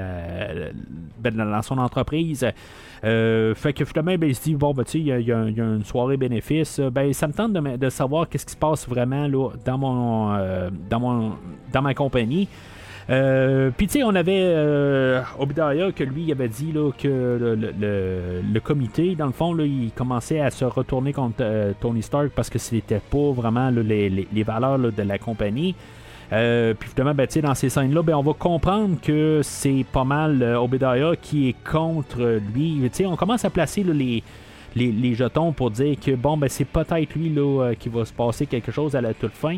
ben, dans son entreprise. Euh, fait que finalement, il se dit bon, ben, il y, a une soirée bénéfice. Ben, ça me tente de, savoir qu'est-ce qui se passe vraiment là, dans, mon, dans, mon, dans ma compagnie. Euh, puis, tu sais, on avait euh, Obidaya que lui, avait dit là, que le, comité, dans le fond, là, il commençait à se retourner contre euh, Tony Stark parce que c'était pas vraiment les, les, valeurs de la compagnie. Euh, puis finalement, ben, dans ces scènes-là, ben, on va comprendre que c'est pas mal Obadiah qui est contre lui. on commence à placer les, les, jetons pour dire que bon, ben, c'est peut-être lui là, qui va se passer quelque chose à la toute fin.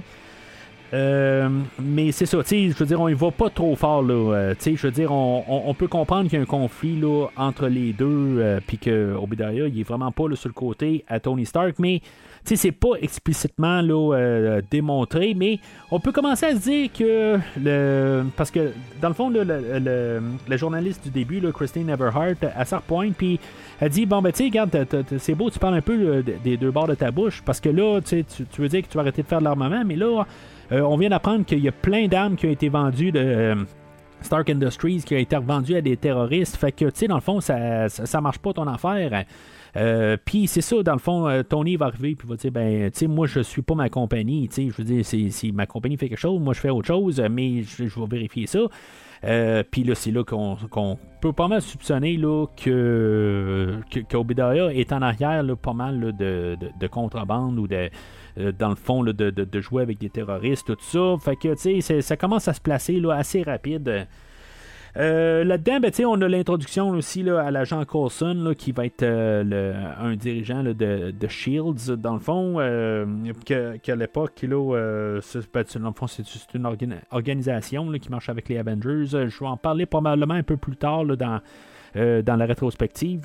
Euh, mais c'est ça, je veux dire, on y va pas trop fort, là. Euh, je veux dire, on, peut comprendre qu'il y a un conflit là, entre les deux, euh, puis que Obadiah, il est vraiment pas sur le côté à Tony Stark, mais c'est pas explicitement là, démontré, mais on peut commencer à se dire que le. Parce que, dans le fond, le, le, journaliste du début, là, Christine Everhart, elle sort pointe, puis elle dit Bon, ben, tu sais, regarde, c'est beau, tu parles un peu des deux bords de ta bouche, parce que là, tu, tu veux dire que tu vas arrêter de faire de l'armement, mais là, Euh, on vient d'apprendre qu'il y a plein d'armes qui ont été vendues de. euh, Stark Industries qui a été revendu à des terroristes. Fait que, tu sais, dans le fond, ça, ça, ça marche pas ton affaire. Euh, puis c'est ça, dans le fond, euh, Tony va arriver puis va dire ben, tu sais, moi je suis pas ma compagnie, tu sais, je veux dire, si, ma compagnie fait quelque chose, moi je fais autre chose, mais je, vais vérifier ça. Euh, puis là, c'est là qu'on peut pas mal soupçonner là, que, que, est en arrière là, pas mal de, de, de contrebande ou de. Dans le fond, de, de- jouer avec des terroristes, tout ça. Fait que, tu sais, ça commence à se placer là, assez rapide. Euh, Là-dedans, ben, on a l'introduction aussi là, à l'agent Coulson là, qui va être euh, le- un dirigeant de, de Shields, dans le fond, euh, que- qu'à l'époque, euh, c'est, ben, tu- dans le fond, c'est, c'est une organisation qui marche avec les Avengers. Je vais en parler probablement un peu plus tard dans, dans la rétrospective.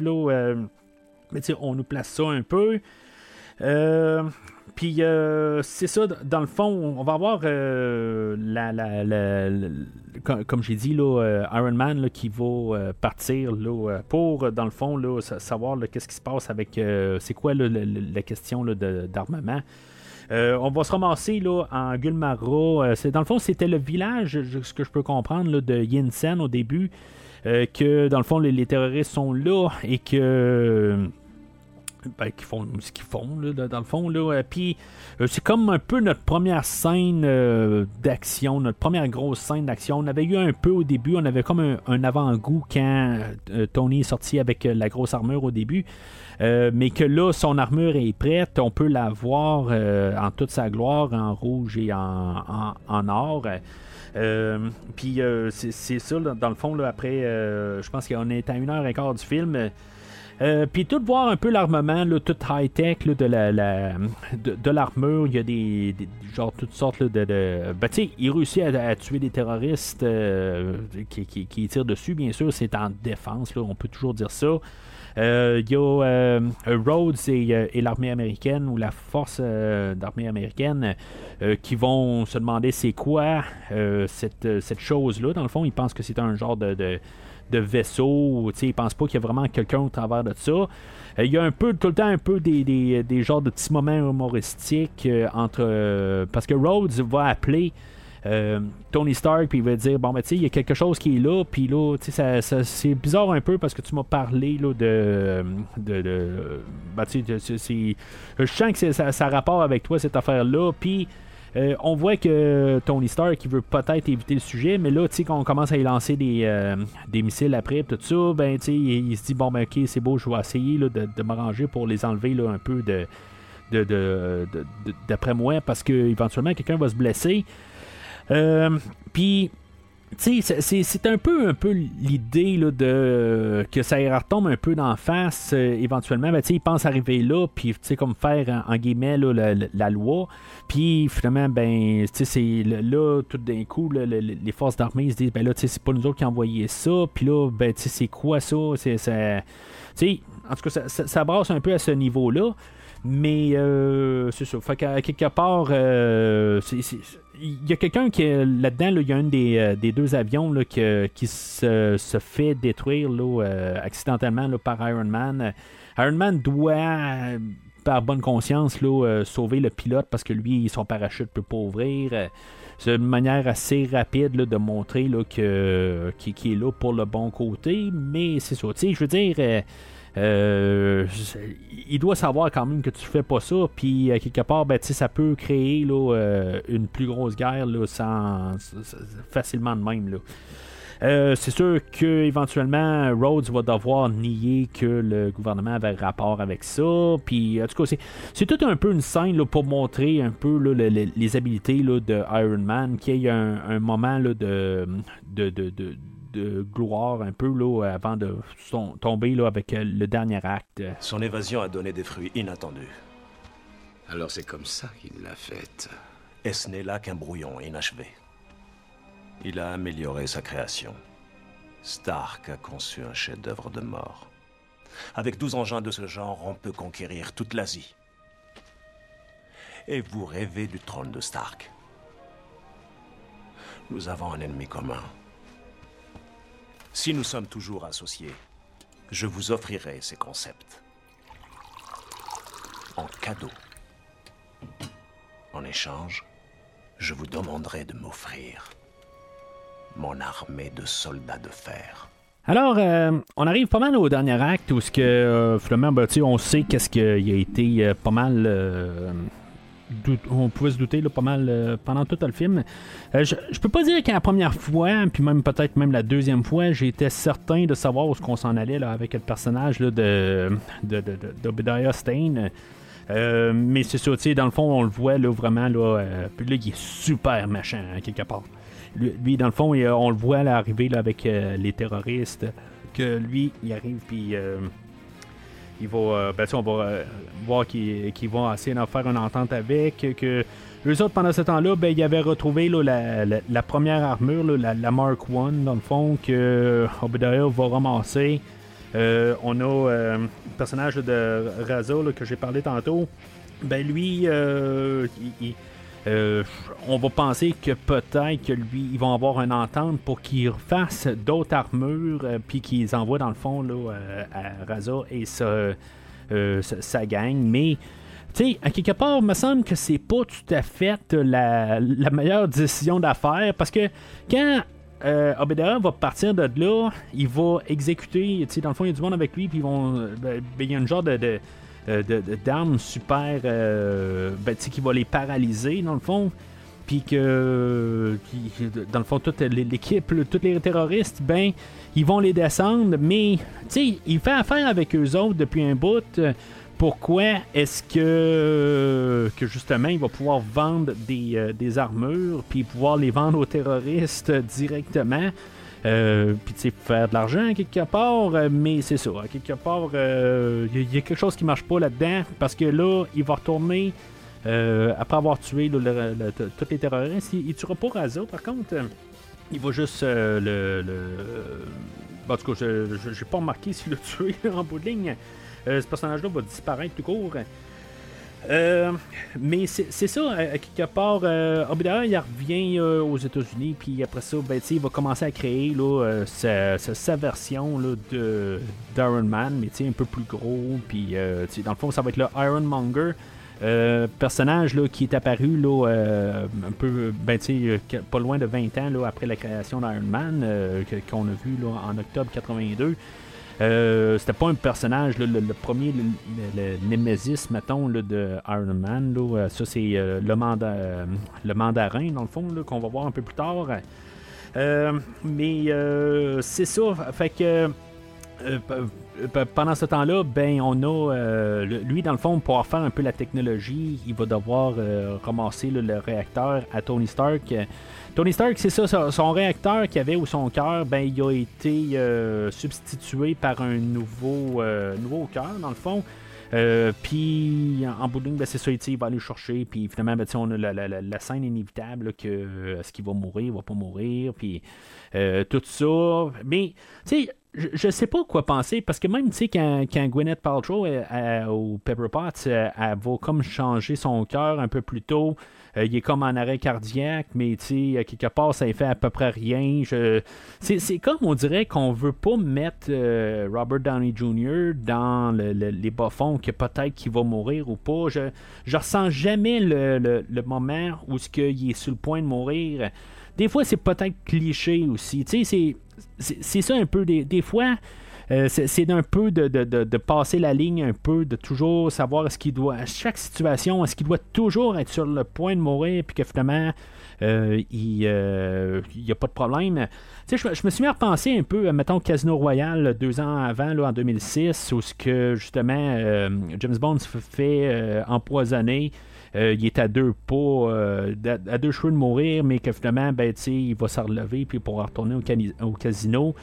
Mais on nous place ça un peu. Euh, puis euh, c'est ça, dans le fond, on va avoir euh, la, la- la- comme, j'ai dit, là, euh, Iron Man là, qui va partir là, pour, dans le fond, là, sa- savoir qu'est-ce qui se passe avec. c'est quoi la question d'armement. On va se ramasser là, en Gulmara. Dans le fond, c'était le village, ce que je peux comprendre, là, de Yinsen au début. que dans le fond, les terroristes sont là et que ben, font ce qu'ils font, là, dans- le fond. Là. Euh, Puis, euh, c'est comme un peu notre première scène euh, d'action, notre première grosse scène d'action. On avait eu un peu au début, on avait comme un, avant-goût quand Tony est sorti avec la grosse armure au début. Mais que là, son armure est prête, on peut la voir en toute sa gloire, en rouge et en, en, or. Puis c'est ça, dans le fond, là, après, je pense qu'on est à une heure et quart du film. Euh, puis tout voir un peu l'armement, tout high-tech de la, de, l'armure, il y a des, des- genre toutes sortes là, de, de... Ben, tu sais, il réussit à, tuer des terroristes euh, qui, tirent dessus, bien sûr, c'est en défense, là, on peut toujours dire ça. Euh, Il y a Rhodes et, et l'armée américaine ou la force d'armée américaine qui vont se demander c'est quoi cette, cette chose-là. Dans le fond, ils pensent que c'est un genre de, de, de vaisseau. Ils pensent pas qu'il y a vraiment quelqu'un au travers de ça. Euh, Il y a un peu, tout le temps, un peu des, des, des genres de petits moments humoristiques euh, entre. euh, parce que Rhodes va appeler. Tony Stark, puis il va dire Bon, ben, tu sais, il y a quelque chose qui est là, puis là, tu sais, ça, c'est bizarre un peu parce que tu m'as parlé là, de. de, de ben, tu sais, je sens que ça, ça a rapport avec toi, cette affaire-là, puis. Euh, on voit que Tony Stark il veut peut-être éviter le sujet, mais là, tu sais, quand on commence à y lancer des, euh, missiles après, tout ça, ben, tu sais, il, se dit, bon, ben, ok, c'est beau, je vais essayer de, m'arranger pour les enlever là, un peu de, d'après moi, parce que éventuellement quelqu'un va se blesser. Euh, Puis, c'est- un peu, l'idée de que ça retombe un peu d'en face. euh, éventuellement, ben, ils pensent arriver là, puis comme faire en, guillemets la, loi. Puis finalement, ben, c'est là, tout d'un coup, les forces d'armée se disent, ben là, c'est pas nous autres qui envoyé ça. Puis là, ben, c'est quoi ça? En tout cas, ça- ça brasse un peu à ce niveau-là. Mais euh, c'est ça. Fait qu'à quelque part, euh, il y a quelqu'un qui est là-dedans, là, il y a un des, euh, des deux avions là, qui se, se fait détruire là, euh, accidentellement par Iron Man. Iron Man doit, par bonne conscience, sauver le pilote parce que lui, son parachute peut pas ouvrir. C'est une manière assez rapide de montrer que, est là pour le bon côté. Mais c'est ça. Je veux dire. Euh, il doit savoir quand même que tu fais pas ça, puis euh, quelque part, ben, ça peut créer là, euh, une plus grosse guerre là, sans, facilement de même. Là. C'est sûr que éventuellement Rhodes va devoir nier que le gouvernement avait rapport avec ça. Puis en tout cas, c'est, c'est tout un peu une scène là, pour montrer un peu là, le- le- les habiletés là, de Iron Man, qu'il y ait un, un moment de, de, de- de gloire un peu là, avant de son- tomber là, avec euh, le dernier acte. Son évasion a donné des fruits inattendus. Alors c'est comme ça qu'il l'a faite. Et ce n'est là qu'un brouillon inachevé. Il a amélioré sa création. Stark a conçu un chef-d'œuvre de mort. Avec 12 engins de ce genre, on peut conquérir toute l'Asie. Et vous rêvez du trône de Stark. Nous avons un ennemi commun. Si nous sommes toujours associés, je vous offrirai ces concepts. En cadeau. En échange, je vous demanderai de m'offrir mon armée de soldats de fer. Alors, euh, on arrive pas mal au dernier acte où ce que euh, finalement, ben, on sait qu'est-ce a été euh, pas mal. On pouvait se douter là, pas mal euh, pendant tout le film. Euh, je, je peux pas dire qu'à la première fois, puis même peut-être même la deuxième fois, j'étais certain de savoir où ce qu'on s'en allait là, avec le personnage là, de, de, de. Euh, mais c'est ça, dans le fond, on le voit là, vraiment, là, puis là, il est super méchant, hein, quelque part. Lui, dans le fond, on le voit là, arriver là, avec les terroristes, que lui, il arrive, puis il va, euh, ben, on va euh, voir qu'ils vont essayer d'en faire une entente avec, que eux autres, pendant ce temps-là, ben, ils avaient retrouvé là, la, première armure, là, la, Mark I, dans le fond, que Obadiah va ramasser. Euh, on a euh, le personnage de Raza que j'ai parlé tantôt. Ben lui, euh, il- euh, on va penser que peut-être que lui, ils vont avoir une entente pour qu'ils fassent d'autres armures, euh, puis qu'ils envoient dans le fond là, euh, à Raza et sa, sa, gang. Mais, tu sais, à quelque part, il me semble que c'est pas tout à fait la, meilleure décision d'affaire parce que quand euh, va partir de là, il va exécuter, tu sais, dans le fond, il y a du monde avec lui, puis ils vont. ben, ben, il y a une genre de- d'armes super euh, ben, qui va les paralyser dans le fond. Puis que dans le fond toute l'équipe tous les terroristes ben ils vont les descendre. Mais tu sais il fait affaire avec eux autres depuis un bout. Pourquoi est-ce que que justement il va pouvoir vendre des, euh, des armures puis pouvoir les vendre aux terroristes directement? Euh, puis tu sais faire de l'argent quelque part euh, mais c'est ça à quelque part euh, il y, a- il y a quelque chose qui marche pas là-dedans parce que là il va retourner euh, après avoir tué le- tous les terroristes. Il, tuera pas Raza par contre. Euh, il va juste euh, le, en tout cas je j'ai pas remarqué s'il l'a tué en bout de ligne. Euh, ce personnage-là va disparaître tout court euh, mais c'est ça, à à quelque part, euh, Obadiah, il revient euh, aux États-Unis, puis après ça, ben, il va commencer à créer là, euh, sa, version là, de d'Iron Man, mais un peu plus gros, puis euh, dans le fond, ça va être le Ironmonger. Euh, personnage là, qui est apparu là, euh, un peu ben, euh, pas loin de 20 ans là, après la création d'Iron Man euh, qu'on a vu là, en octobre 82. Euh, c'était pas un personnage, le, premier, le, Nemesis, mettons, là, de Iron Man. là, euh, ça, c'est euh, le, manda- le mandarin, dans le fond, qu'on va voir un peu plus tard. Mais c'est ça, fait que. pendant ce temps-là, ben on a lui dans le fond pour faire un peu la technologie, il va devoir ramasser le réacteur à Tony Stark. Tony Stark, c'est ça, son, réacteur qu'il avait ou son cœur, ben il a été euh, substitué par un nouveau euh, nouveau cœur dans le fond. Euh, puis en, bout de ligne, ben, c'est ça, il va aller le chercher. Puis finalement, ben, on a la, scène inévitable que est-ce qu'il va mourir, il va pas mourir, puis tout ça. Mais tu sais, je, sais pas quoi penser parce que même tu sais quand, Gwyneth Paltrow elle- elle- au Pepper Potts, elle, elle va comme changer son cœur un peu plus tôt. Euh, il est comme en arrêt cardiaque, mais tu sais, quelque part, ça ne fait à peu près rien. C'est, comme on dirait qu'on veut pas mettre euh, Robert Downey Jr. dans le- le- les bas-fonds que peut-être qu'il va mourir ou pas. Je, ressens jamais le, moment où ce qu'il est sur le point de mourir. Des fois, c'est peut-être cliché aussi. Tu sais, c'est ça un peu. Des, des fois, euh, c'est, d'un peu de, de- de- passer la ligne un peu, de toujours savoir est-ce qu'il doit, à chaque situation, est-ce qu'il doit toujours être sur le point de mourir, puis que finalement, euh, il n'y a pas de problème. Je, me- je me suis mis à repenser un peu, euh, mettons, Casino Royale deux ans avant, en 2006, où ce que justement euh, James Bond se fait euh, empoisonner. Euh, il est à deux pas, euh, à, deux cheveux de mourir, mais que finalement, ben, il va se relever puis il pourra retourner au, au casino euh,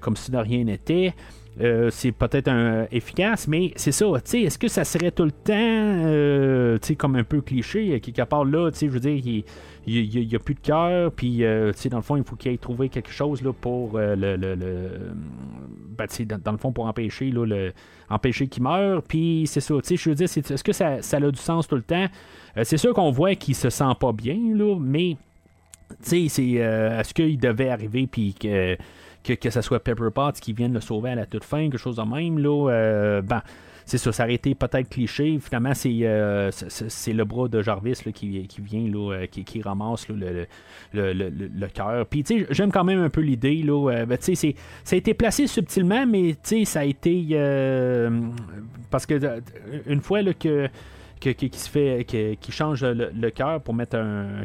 comme si de rien n'était. Euh, c'est peut-être un, efficace, mais c'est ça. tu Est-ce que ça serait tout le temps euh, tu comme un peu cliché? Quelque part là, tu je veux dire, il n'y a plus de cœur, puis euh, tu dans le fond, il faut qu'il ait trouvé quelque chose là, pour euh, le. ben, dans, le fond, pour empêcher là, empêcher qu'il meure. Puis c'est ça, tu je veux dire, est-ce que ça, ça a du sens tout le temps? Euh, c'est sûr qu'on voit qu'il se sent pas bien, là, mais tu sais, c'est euh, est-ce qu'il devait arriver puis que, que que ça soit Pepper Potts qui vienne le sauver à la toute fin, quelque chose de même là, euh, ben c'est ça, ça aurait été peut-être cliché. Finalement, c'est, c'est, le bras de Jarvis qui, qui, vient, là, qui, qui, ramasse le, le, le, cœur. Puis, tu sais, j'aime quand même un peu l'idée. Là, ben, tu sais, ça a été placé subtilement, mais tu sais, ça a été. parce que une fois là, que qui, se fait, change le, cœur pour mettre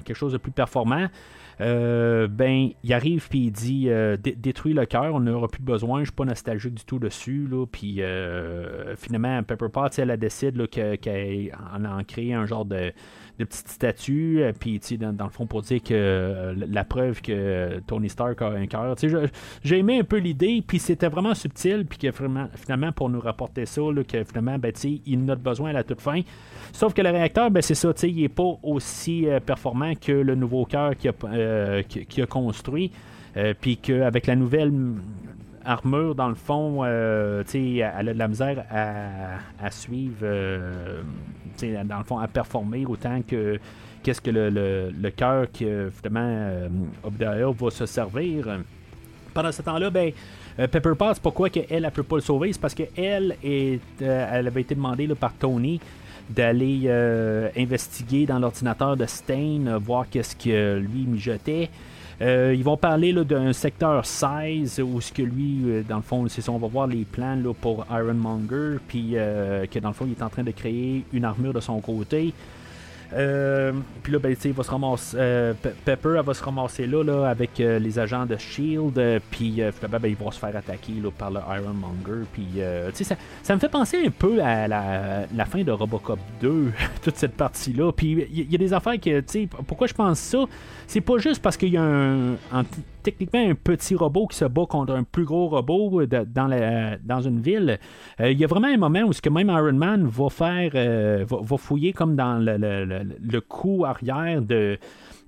quelque chose de plus performant. Euh, ben, il arrive puis il dit euh, détruis le cœur, on n'aura plus besoin, je suis pas nostalgique du tout dessus. Là, puis euh, finalement, Pepper Potts, elle, décide qu'elle en a créé un genre de, de petite statue, puis dans, dans le fond pour dire que la preuve que Tony Stark a un cœur. J'ai aimé un peu l'idée, puis c'était vraiment subtil, puis que finalement, pour nous rapporter ça, que finalement, ben, il en a besoin à la toute fin. Sauf que le réacteur, ben, c'est ça, il n'est pas aussi euh, performant que le nouveau cœur qu'il a, euh, a, construit. Euh, puis qu'avec la nouvelle armure, dans le fond, elle a de la misère à, suivre, dans le fond, à performer autant que qu'est-ce que le, le, cœur que finalement Obadiah va se servir. Pendant ce temps-là, ben, Pepper Potts, pourquoi qu'elle ne peut pas le sauver? C'est parce qu'elle elle avait été demandée par Tony d'aller euh, investiguer dans l'ordinateur de Stain, euh, voir qu'est-ce que lui mijotait. Euh, ils vont parler d'un secteur 16 où ce que lui, dans le fond, c'est ça, on va voir les plans pour Ironmonger, puis que dans le fond, il est en train de créer une armure de son côté. Euh, puis là, ben, il va se ramasser. Euh, Pepper va se ramasser là, avec euh, les agents de Shield. puis ben, ils vont se faire attaquer là, par le Ironmonger. Puis ça, ça me fait penser un peu à la, fin de Robocop 2, toute cette partie-là. Puis il y, a des affaires que, pourquoi je pense ça? C'est pas juste parce qu'il y a un, techniquement un petit robot qui se bat contre un plus gros robot dans, une ville. Il y a vraiment un moment où ce que même Iron Man va faire, va, fouiller comme dans le, le, coup arrière de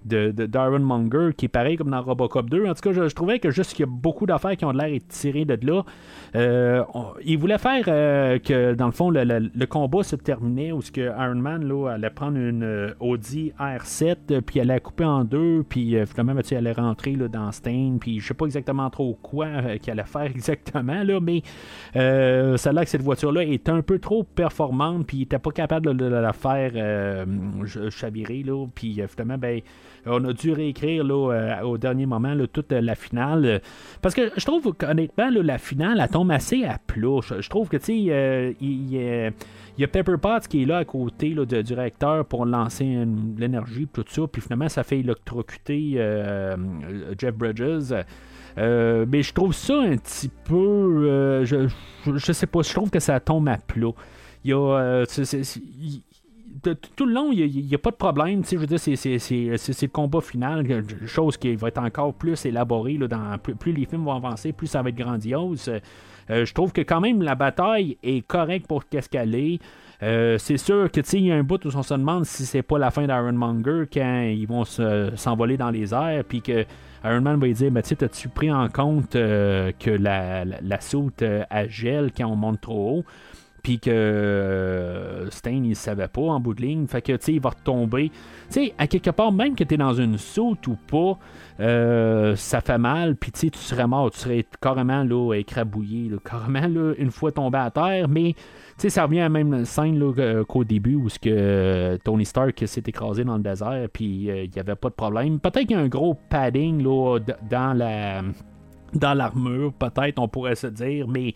de, Darren Munger qui est pareil comme dans Robocop 2. En tout cas, je, trouvais que juste qu'il y a beaucoup d'affaires qui ont l'air tirées de là. Euh, il voulait faire euh, que, dans le fond, le, combat se terminait où ce que Iron Man là, allait prendre une euh, Audi R7, puis elle allait couper en deux, puis finalement, elle allait rentrer là, dans Stain, puis je sais pas exactement trop quoi qu'elle allait faire exactement, là, mais ça a l'air que cette voiture-là est un peu trop performante, puis il était pas capable de, la faire chavirer, là, puis finalement, ben on a dû réécrire là, euh, au dernier moment toute la finale. Parce que je trouve honnêtement, la finale, elle tombe assez à plat. Je, trouve que, tu sais, euh, il, y a Pepper Potts qui est là à côté du réacteur pour lancer l'énergie, tout ça. Puis finalement, ça fait électrocuter euh, Jeff Bridges. mais je trouve ça un petit peu. je, je, sais pas, je trouve que ça tombe à plat. Il y a tout le long, il n'y a, pas de problème. Je veux dire, c'est, le combat final, chose qui va être encore plus élaborée. Là, dans, plus, les films vont avancer, plus ça va être grandiose. Euh, je trouve que quand même la bataille est correcte pour qu'est-ce qu'elle est. Euh, c'est sûr que il y a un bout où on se demande si c'est pas la fin d'Ironmonger quand ils vont s'envoler dans les airs, puis que Iron Man va lui dire tu as-tu pris en compte euh, que la, la, la soute gel quand on monte trop haut puis que euh, Stain il savait pas en bout de ligne. Fait que tu sais il va retomber. Tu sais à quelque part même que tu es dans une saute ou pas euh, ça fait mal puis tu sais tu serais mort. Tu serais carrément là écrabouillé carrément là une fois tombé à terre. Mais tu sais ça revient à la même scène là, qu'au début où ce que Tony Stark s'est écrasé dans le désert puis euh, il n'y avait pas de problème. Peut-être qu'il y a un gros padding là dans la dans l'armure peut-être on pourrait se dire mais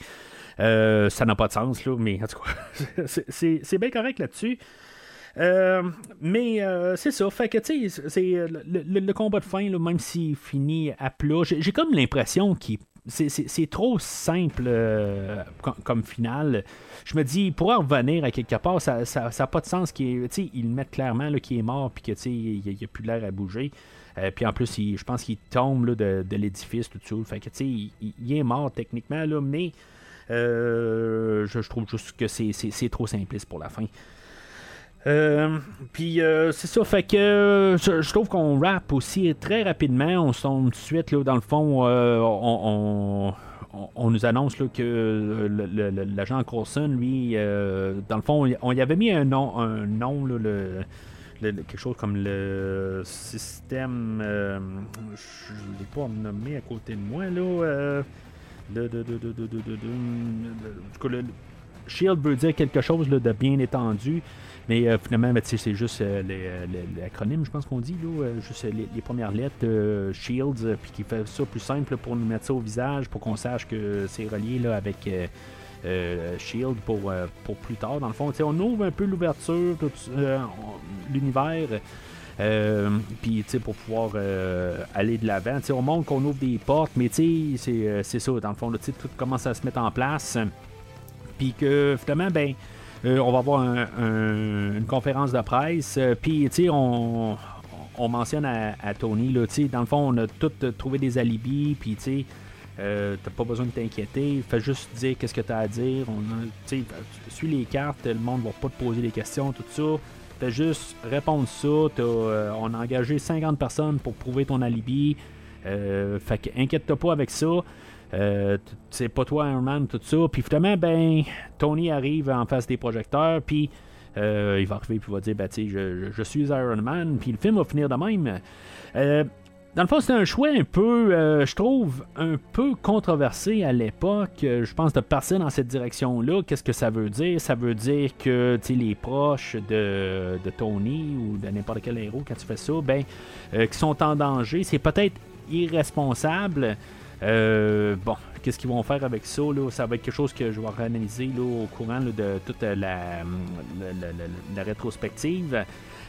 euh, ça n'a pas de sens, là, mais en tout cas, c'est bien correct là-dessus. Euh, mais euh, c'est ça. Fait que, tu sais, c'est le, combat de fin, même s'il finit à plat, j'ai comme l'impression qu'il c'est trop simple comme, finale. Je me dis, il pourrait revenir à quelque part, ça n'a pas de sens. Qu ils mettent clairement qu'il est mort puis qu'il n'y a, plus l'air à bouger. Puis en plus, je pense qu'il tombe de, l'édifice, tout ça. Fait que, il, il, est mort techniquement, là, mais euh, je, trouve juste que c'est trop simpliste pour la fin. Euh, puis euh, c'est ça, fait que je, trouve qu'on rappe aussi très rapidement. On tombe tout de suite, là, dans le fond, on, nous annonce que l'agent Coulson, lui, dans le fond, on, y avait mis un nom, un nom le, quelque chose comme le système. je ne l'ai pas nommé à côté de moi, là le, Shield veut dire quelque chose de bien étendu. Mais finalement, ben, c'est juste l'acronyme, je pense qu'on dit, juste les, premières lettres, Shields, puis qui fait ça plus simple pour nous mettre ça au visage, pour qu'on sache que c'est relié là, avec Shield pour, pour plus tard. Dans le fond, on ouvre un peu l'ouverture, l'univers. Euh, puis, tu sais, pour pouvoir euh, aller de l'avant, on montre qu'on ouvre des portes, mais c'est, euh, ça, dans le fond, tout commence à se mettre en place. Puis que, finalement, ben, on va avoir une conférence de presse. Puis, on, on mentionne à, Tony, là, dans le fond, on a tout trouvé des alibis, puis, tu sais, t'as pas besoin de t'inquiéter, fais juste dire qu'est-ce que t'as à dire. On a, suis les cartes, le monde va pas te poser des questions, tout ça. Fais juste répondre ça. Euh, on a engagé 50 personnes pour prouver ton alibi. Euh, fait que inquiète-toi pas avec ça. Euh, c'est pas toi Iron Man, tout ça. Puis finalement, ben, Tony arrive en face des projecteurs, puis il va arriver, puis il va dire, ben, je, je, suis Iron Man, puis le film va finir de même. Dans le fond, c'est un choix un peu, euh, je trouve, un peu controversé à l'époque. Euh, je pense de partir dans cette direction-là. Qu'est-ce que ça veut dire? Ça veut dire que les proches de, Tony ou de n'importe quel héros, quand tu fais ça, ben, euh, qui sont en danger, c'est peut-être irresponsable. bon, qu'est-ce qu'ils vont faire avec ça? Ça va être quelque chose que je vais réanalyser au courant de toute la rétrospective.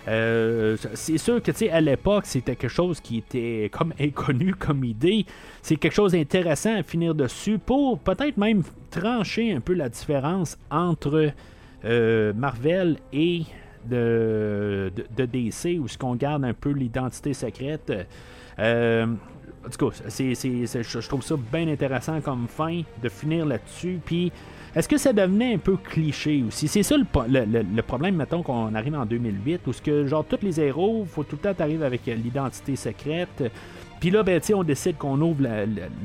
Euh, c'est sûr que, tu sais, à l'époque, c'était quelque chose qui était comme inconnu comme idée. C'est quelque chose d'intéressant à finir dessus pour peut-être même trancher un peu la différence entre euh, Marvel et de, DC, où ce qu'on garde un peu l'identité secrète. Euh, en je trouve ça bien intéressant comme fin de finir là-dessus. Puis est-ce que ça devenait un peu cliché aussi? C'est ça le, problème, mettons, qu'on arrive en 2008, où ce que, genre, tous les héros, faut tout le temps arriver avec l'identité secrète. Puis là, ben, on décide qu'on ouvre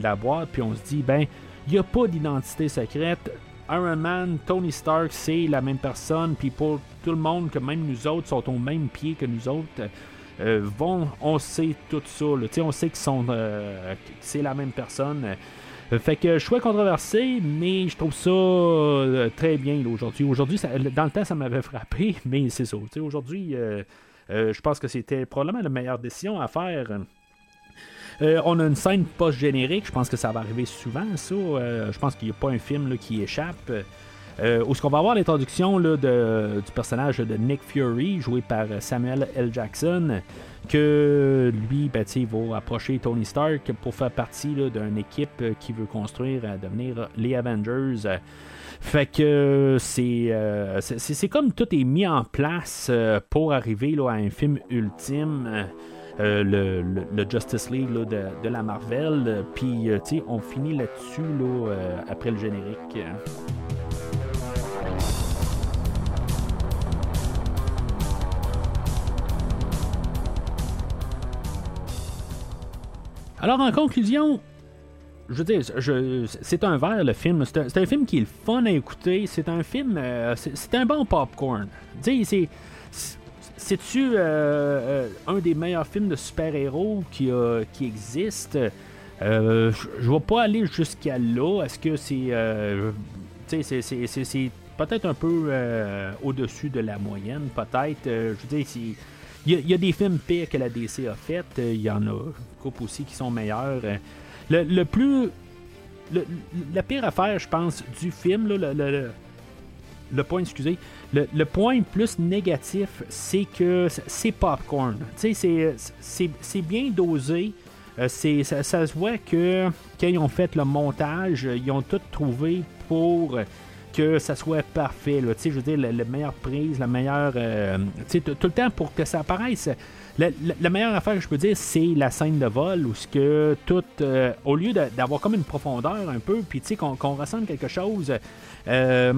la, boîte, puis on se dit, ben, il n'y a pas d'identité secrète. Iron Man, Tony Stark, c'est la même personne, puis pour tout le monde, que même nous autres sont au même pied que nous autres, euh, vont, on sait tout ça. Là. On sait qu'ils sont, euh, c'est la même personne. Euh, fait que choix controversé, mais je trouve ça euh, très bien aujourd'hui. Aujourd'hui, dans le temps, ça m'avait frappé, mais c'est ça. Aujourd'hui, euh, je pense que c'était probablement la meilleure décision à faire. on a une scène post-générique, je pense que ça va arriver souvent, ça. je pense qu'il n'y a pas un film qui échappe. Où est-ce qu'on va avoir l'introduction du personnage de Nick Fury, joué par Samuel L. Jackson, que lui, ben, il va approcher Tony Stark pour faire partie d'une équipe qui veut construire à devenir les Avengers. Fait que euh, c'est, c'est, comme tout est mis en place euh, pour arriver là, à un film ultime. Euh, le, Justice League de, la Marvel. Puis, on finit là-dessus là, après le générique. Alors, en conclusion, je veux dire, c'est un verre le film. C'est un, film qui est fun à écouter. C'est un film. Euh, c'est un bon popcorn. Tu sais, c'est-tu euh, euh, un des meilleurs films de super-héros qui, qui existe? je ne vais pas aller jusqu'à là. Est-ce que c'est. c'est peut-être un peu au-dessus de la moyenne, peut-être? je veux dire, il y, a des films pires que la DC a fait. Il y en a couple aussi qui sont meilleurs. Euh, le, plus. la pire affaire, je pense, du film, le, le, point, excusez, le, point plus négatif, c'est que c'est popcorn. Tu sais, c'est bien dosé. Euh, ça, se voit que quand ils ont fait le montage, ils ont tout trouvé pour que ça soit parfait. Là. Je veux dire, la, meilleure prise, la meilleure. Euh, tout le temps pour que ça apparaisse. La, meilleure affaire que je peux dire, c'est la scène de vol où ce que tout, euh, au lieu d'avoir comme une profondeur un peu, puis qu'on ressente quelque chose, euh,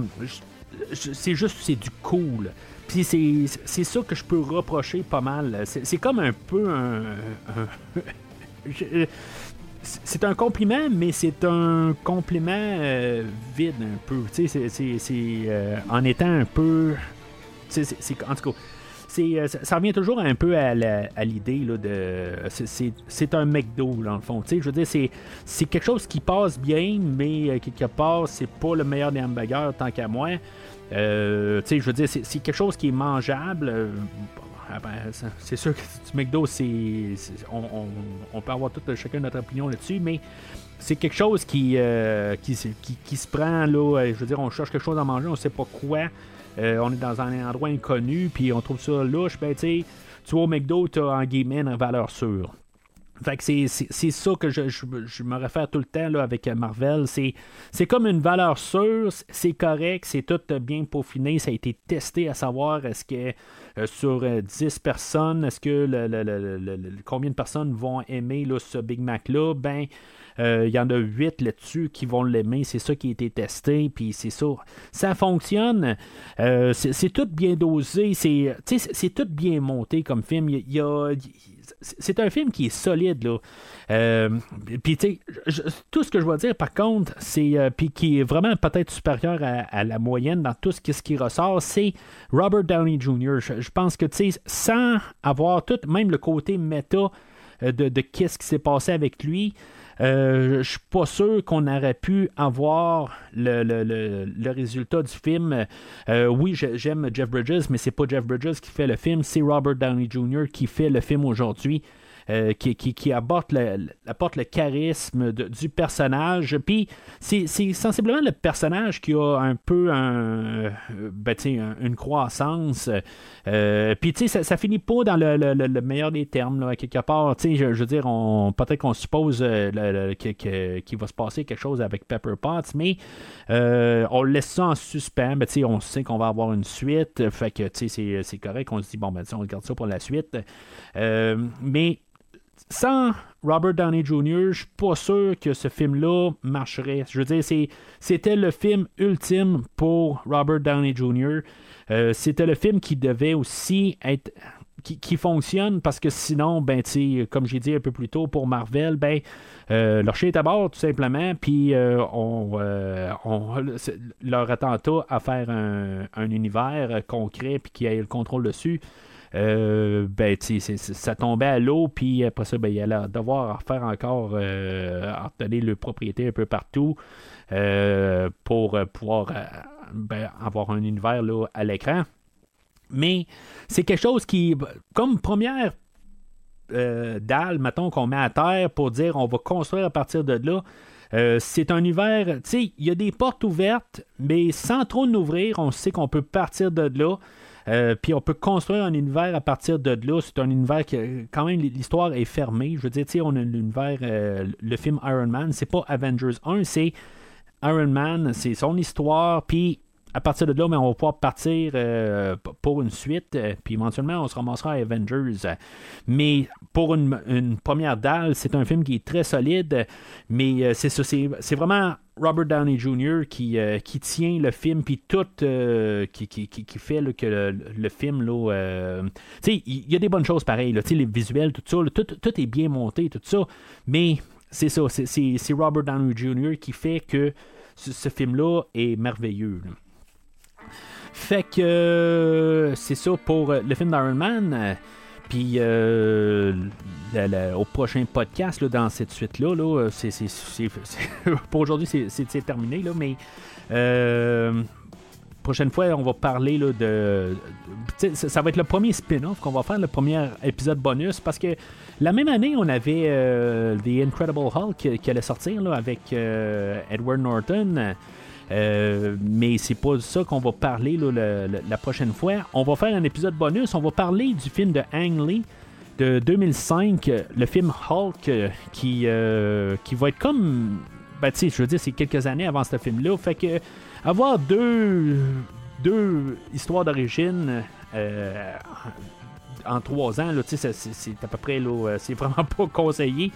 c'est juste c'est du cool. Puis c'est ça que je peux reprocher pas mal. C'est comme un peu un, c'est un compliment, mais c'est un compliment euh, vide un peu. C'est en étant un peu. en tout cas c'est, ça revient toujours un peu à, l'idée de. C'est, un McDo, dans le fond. je veux dire, c'est, quelque chose qui passe bien, mais quelque part, c'est pas le meilleur des hamburgers tant qu'à moi. je veux dire, c'est, quelque chose qui est mangeable. C'est sûr que du McDo, c'est, on, peut avoir tout, chacun notre opinion là-dessus, mais c'est quelque chose qui, qui, qui, se prend, là, je veux dire, on cherche quelque chose à manger, on sait pas quoi. Euh, on est dans un endroit inconnu, puis on trouve ça louche, ben tu vois au McDo, tu as en guillemets une valeur sûre. Fait que c'est, ça que je, me réfère tout le temps là, avec Marvel. C'est, comme une valeur sûre, c'est correct, c'est tout bien peaufiné, ça a été testé à savoir est-ce que euh, sur 10 euh, personnes, est-ce que le, combien de personnes vont aimer ce Big Mac-là? Ben, il euh, y en a 8 là-dessus qui vont l'aimer. C'est ça qui a été testé. Puis c'est ça. Ça fonctionne. Euh, c'est tout bien dosé. C'est tout bien monté comme film. C'est un film qui est solide. Là. Euh, puis, tu sais, tout ce que je vais dire, par contre, c'est. puis qui est vraiment peut-être supérieur à, la moyenne dans tout ce qui, ce qui ressort, c'est Robert Downey Jr. Je, pense que, tu sais, sans avoir tout, même le côté méta de, de qu'est-ce qui s'est passé avec lui, euh, je suis pas sûr qu'on aurait pu avoir le, résultat du film. Euh, oui, j'aime Jeff Bridges, mais c'est pas Jeff Bridges qui fait le film, c'est Robert Downey Jr. qui fait le film aujourd'hui. Euh, qui, qui, apporte, le, charisme du personnage. Puis c'est, sensiblement le personnage qui a un peu un, ben, une croissance. Euh, puis sais, ça, finit pas dans le, meilleur des termes, là, quelque part. Je, je veux dire, peut-être qu'on suppose euh, qu'il va se passer quelque chose avec Pepper Potts, mais on laisse ça en suspens. Ben, on sait qu'on va avoir une suite. Fait que c'est, c'est correct. On se dit, bon, ben, on regarde ça pour la suite. mais sans Robert Downey Jr., je suis pas sûr que ce film-là marcherait. Je veux dire, c'était le film ultime pour Robert Downey Jr. Euh, c'était le film qui devait aussi être qui, fonctionne parce que sinon, ben, comme j'ai dit un peu plus tôt pour Marvel, ben, euh, leur chien est à bord tout simplement, puis euh, on, leur attentat à faire un, un univers concret puis qui ait le contrôle dessus. Euh, ben, ça tombait à l'eau, puis après ça, ben, il allait devoir faire encore euh, donner le propriété un peu partout euh, pour pouvoir ben, avoir un univers là, à l'écran. Mais c'est quelque chose qui, comme première dalle, mettons, qu'on met à terre pour dire on va construire à partir de là. c'est un univers, tu sais, il y a des portes ouvertes, mais sans trop nous ouvrir, on sait qu'on peut partir de là. Euh, puis on peut construire un univers à partir de là. C'est un univers qui, quand même, l'histoire est fermée. Je veux dire, on a l'univers, euh, le film Iron Man, c'est pas Avengers 1, c'est Iron Man, c'est son histoire, puis à partir de là, mais on va pouvoir partir euh, pour une suite, puis éventuellement, on se ramassera à Avengers. Mais pour une, première dalle, c'est un film qui est très solide, mais c'est ça, c'est vraiment Robert Downey Jr. qui, euh, qui tient le film, puis tout, euh, qui, qui, fait que le, film, là, euh, il y, a des bonnes choses pareilles, là, les visuels, tout ça, tout, tout, est bien monté, tout ça, mais c'est ça, c'est Robert Downey Jr. qui fait que ce, film-là est merveilleux. Fait que c'est ça pour le film d'Iron Man. Puis euh, au prochain podcast dans cette suite-là, là, pour aujourd'hui, c'est, terminé, là, mais euh, prochaine fois, on va parler là, de. ça, va être le premier spin-off qu'on va faire, le premier épisode bonus, parce que la même année, on avait euh, The Incredible Hulk qui, allait sortir là, avec Edward Norton. Euh, mais c'est pas ça qu'on va parler la prochaine fois. On va faire un épisode bonus. On va parler du film de Ang Lee de 2005, le film Hulk, qui, euh, qui va être comme. Ben, tu je veux dire, c'est quelques années avant ce film-là. Fait que avoir deux, deux histoires d'origine euh, en trois ans, c'est, à peu près, c'est vraiment pas conseillé.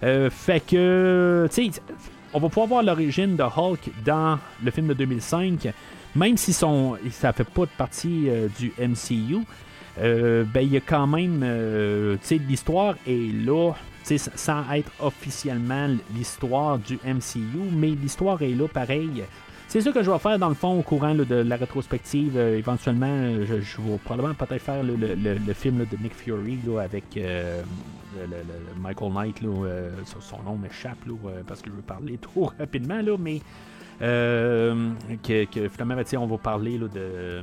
fait que, tu sais, on va pouvoir voir l'origine de Hulk dans le film de 2005, même si son, ça fait pas partie euh, du MCU. Euh, ben, il y a quand même, euh, l'histoire est là, sans être officiellement l'histoire du MCU, mais l'histoire est là pareil. c'est ça que je vais faire dans le fond au courant de la rétrospective. éventuellement, je, vais probablement peut-être faire le, film de Nick Fury avec Michael Knight. son nom m'échappe parce que je veux parler trop rapidement, là, mais que, finalement, ben, on va parler de,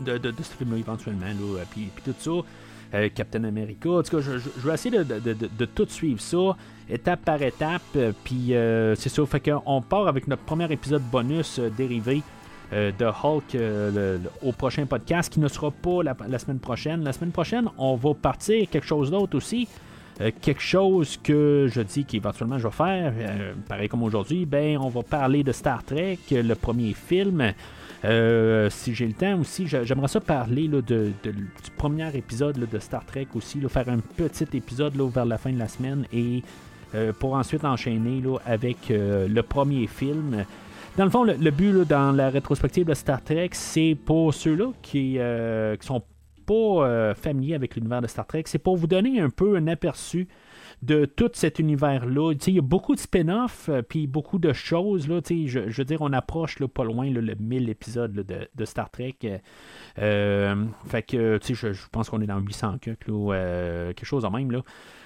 de, ce film-là éventuellement, puis tout ça. Euh, Captain America. En tout cas, je, vais essayer de, tout suivre ça, étape par étape. Euh, puis euh, c'est ça, fait qu'on part avec notre premier épisode bonus dérivé de Hulk au prochain podcast qui ne sera pas la, semaine prochaine. La semaine prochaine, on va partir quelque chose d'autre aussi. quelque chose que je dis qu'éventuellement je vais faire, pareil comme aujourd'hui, ben on va parler de Star Trek, le premier film. Euh, si j'ai le temps aussi, j'aimerais ça parler là, de, du premier épisode de Star Trek aussi, faire un petit épisode vers la fin de la semaine et euh, pour ensuite enchaîner avec euh, le premier film. Dans le fond, le, but dans la rétrospective de Star Trek, c'est pour ceux-là qui, qui sont pas familiers avec l'univers de Star Trek, c'est pour vous donner un peu un aperçu de tout cet univers-là. Il y a beaucoup de spin-off, euh, puis beaucoup de choses. Là, je, je veux dire, on approche là, pas loin le 1000 épisodes de, Star Trek. Euh, euh, fait que, je, je pense qu'on est dans 800 quelque chose en même.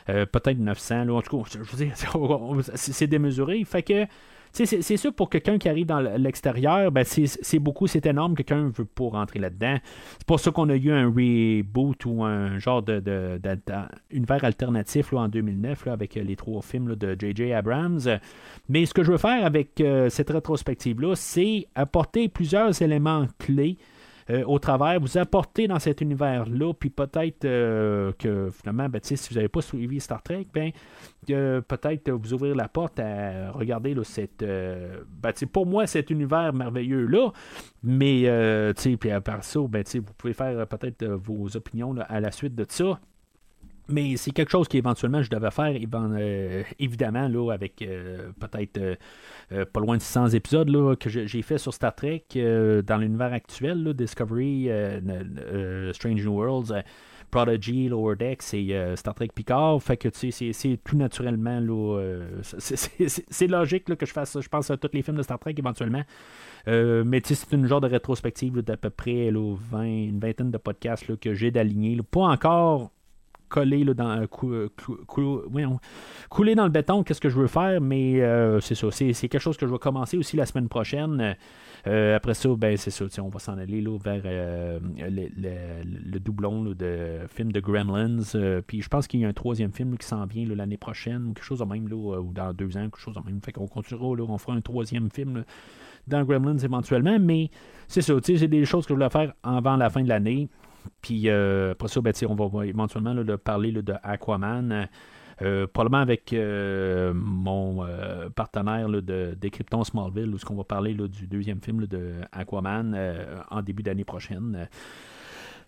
Peut-être 900. Là. En tout cas, je veux dire, c'est démesuré. Fait que c'est sûr, pour quelqu'un qui arrive dans l'extérieur, ben c'est beaucoup, c'est énorme. Quelqu'un veut pas rentrer là-dedans. C'est pour ça qu'on a eu un reboot ou un genre de, de, alternatif là, en 2009 avec les trois films de J.J. Abrams. Mais ce que je veux faire avec euh, cette rétrospective-là, c'est apporter plusieurs éléments clés euh, au travers, vous apporter dans cet univers-là, puis peut-être euh, que finalement, ben, si vous n'avez pas suivi Star Trek, ben, peut-être vous ouvrir la porte à regarder là, cette, euh, ben, pour moi, cet univers merveilleux-là, mais puis à part ça, ben, vous pouvez faire peut-être vos opinions à la suite de ça. Mais c'est quelque chose qu'éventuellement je devais faire, euh, évidemment, là, avec euh, peut-être euh, pas loin de 600 épisodes là, que j'ai fait sur Star Trek dans l'univers actuel, Discovery, Strange New Worlds. Prodigy, Lower Decks et Star Trek Picard. Fait que tu sais, c'est tout naturellement là, c'est logique que je fasse. Je pense à tous les films de Star Trek éventuellement. mais c'est une genre de rétrospective d'à peu près 20, une vingtaine de podcasts que j'ai d'aligner. Pas encore coller là, dans, cou, couler dans le béton, qu'est-ce que je veux faire, mais euh, c'est ça. C'est, quelque chose que je vais commencer aussi la semaine prochaine. Euh, après ça, ben, c'est ça. On va s'en aller là, vers euh, le, doublon de film de Gremlins. puis je pense qu'il y a un troisième film qui s'en vient l'année prochaine, quelque chose de même, là, ou dans deux ans, quelque chose de même. Fait qu'on continuera, là, on fera un troisième film dans Gremlins éventuellement, mais c'est ça. J'ai des choses que je voulais faire avant la fin de l'année. Puis euh, après ça, ben, on va éventuellement parler de Aquaman. Euh, probablement avec euh, mon partenaire de Décryptons Smallville, où ce qu'on va parler du deuxième film de Aquaman en début d'année prochaine.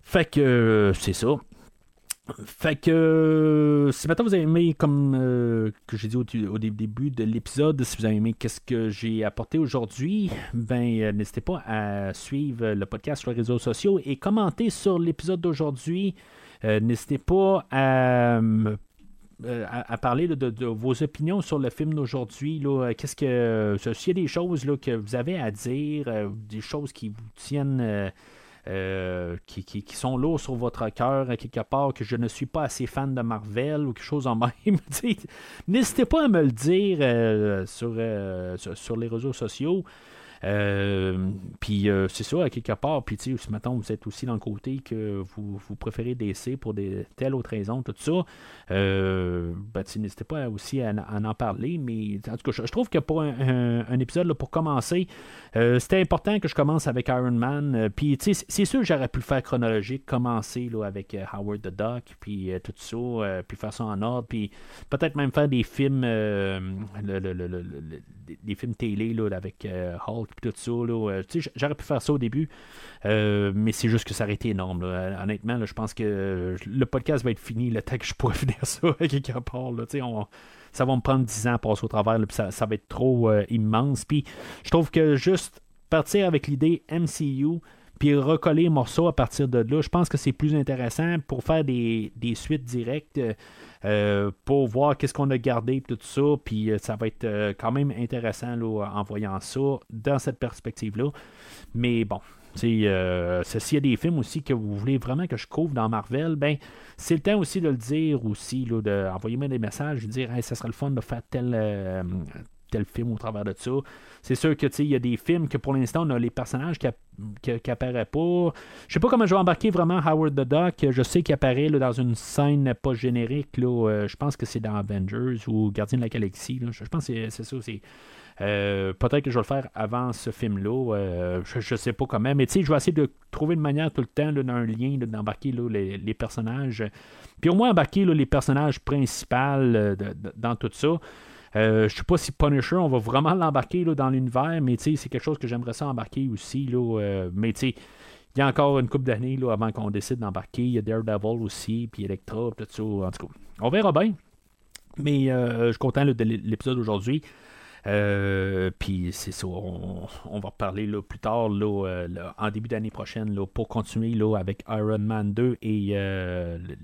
Fait que c'est ça. Fait que euh, si maintenant vous avez aimé, comme euh, que j'ai dit au, début de l'épisode, si vous avez aimé qu'est-ce que j'ai apporté aujourd'hui, ben euh, n'hésitez pas à suivre le podcast sur les réseaux sociaux et commenter sur l'épisode d'aujourd'hui. n'hésitez pas à, à, parler de, vos opinions sur le film d'aujourd'hui. Qu'est-ce que s'il y a des choses là, que vous avez à dire, des choses qui vous tiennent euh, qui, sont lourds sur votre cœur quelque part, que je ne suis pas assez fan de Marvel ou quelque chose en même. N'hésitez pas à me le dire euh, euh, sur, sur, les réseaux sociaux. Euh, puis euh, c'est ça, à quelque part. Puis ce matin, vous êtes aussi dans le côté que vous, préférez DC pour des telle autre raison, tout ça. Euh, ben, n'hésitez pas aussi à, en parler. Mais en tout cas, je, trouve que pour un, épisode, pour commencer, c'était important que je commence avec Iron Man. puis tu sais, c'est sûr que j'aurais pu le faire chronologique, commencer là, avec Howard the Duck, puis tout ça, puis faire ça en ordre, puis peut-être même faire des films, des films télé là, avec Hulk tout ça. Euh, j'aurais pu faire ça au début, euh, mais c'est juste que ça aurait été énorme. Honnêtement, je pense que le podcast va être fini le temps que je pourrais finir ça quelque part. Ça va me prendre 10 ans à passer au travers, puis ça, va être trop euh, immense. Puis je trouve que juste partir avec l'idée MCU, puis recoller les morceaux à partir de là. Je pense que c'est plus intéressant pour faire des, des suites directes. Euh, pour voir qu'est-ce qu'on a gardé tout ça, puis euh, ça va être euh, quand même intéressant là, en voyant ça dans cette perspective-là. Mais bon, s'il y a des films aussi que vous voulez vraiment que je couvre dans Marvel, ben c'est le temps aussi de le dire aussi, d'envoyer-moi des messages, de dire hey, ça serait le fun de faire tel, tel film au travers de ça. C'est sûr que il y a des films que pour l'instant on a les personnages qui, qui, apparaissent pas. Je sais pas comment je vais embarquer vraiment Howard the Duck. Je sais qu'il apparaît dans une scène pas générique. Là, euh, je pense que c'est dans Avengers ou Gardien de la Galaxie. Je, pense que c'est ça. C'est, euh, peut-être que je vais le faire avant ce film-là. Euh, je, ne sais pas comment. Mais je vais essayer de trouver une manière tout le temps d'un lien d'embarquer les, personnages. Puis au moins embarquer les personnages principaux dans tout ça. Euh, je sais pas si Punisher, on va vraiment l'embarquer dans l'univers, mais c'est quelque chose que j'aimerais ça embarquer aussi. Là, euh, mais il y a encore une couple d'années avant qu'on décide d'embarquer. Il y a Daredevil aussi, puis Electra, tout ça. En tout cas, on verra bien. Mais euh, je suis content de l'épisode d'aujourd'hui. Puis c'est ça, on, va reparler là, plus tard, là, en début d'année prochaine, là, pour continuer là, avec Iron Man 2 et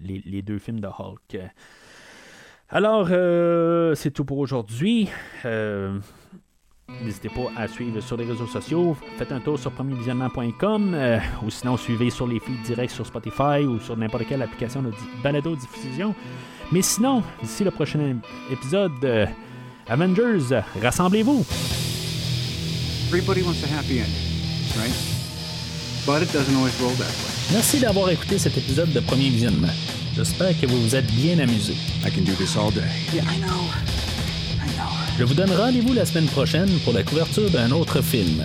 les, les, deux films de Hulk. Alors, euh, c'est tout pour aujourd'hui. Euh, n'hésitez pas à suivre sur les réseaux sociaux. Faites un tour sur premiervisionnement.com euh, ou sinon suivez sur les feeds directs sur Spotify ou sur n'importe quelle application de balado diffusion. Mais sinon, d'ici le prochain épisode, Avengers, rassemblez-vous. Merci d'avoir écouté cet épisode de Premier Visionnement. J'espère que vous vous êtes bien amusé. Je vous donne rendez-vous la semaine prochaine pour la couverture d'un autre film.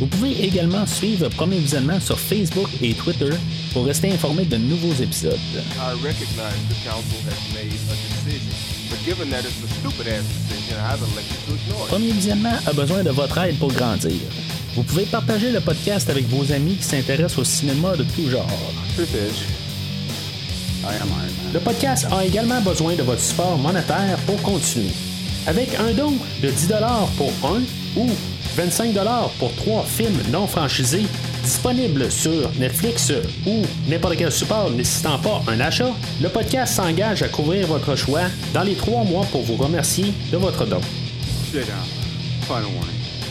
Vous pouvez également suivre Premier Visionnement sur Facebook et Twitter pour rester informé de nouveaux épisodes. Premier Visionnement a besoin de votre aide pour grandir. Vous pouvez partager le podcast avec vos amis qui s'intéressent au cinéma de tout genre. Le podcast a également besoin de votre support monétaire pour continuer. Avec un don de 10 pour un ou 25 pour trois films non franchisés disponibles sur Netflix ou n'importe quel support nécessitant pas un achat, le podcast s'engage à couvrir votre choix dans les trois mois pour vous remercier de votre don.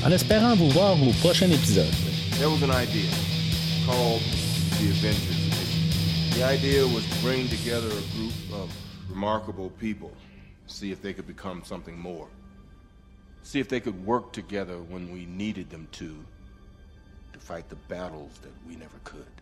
En espérant vous voir au prochain épisode. There was an idea called the Avengers The idea was to bring together a group of remarkable people, see if they could become something more. See if they could work together when we needed them to, to fight the battles that we never could.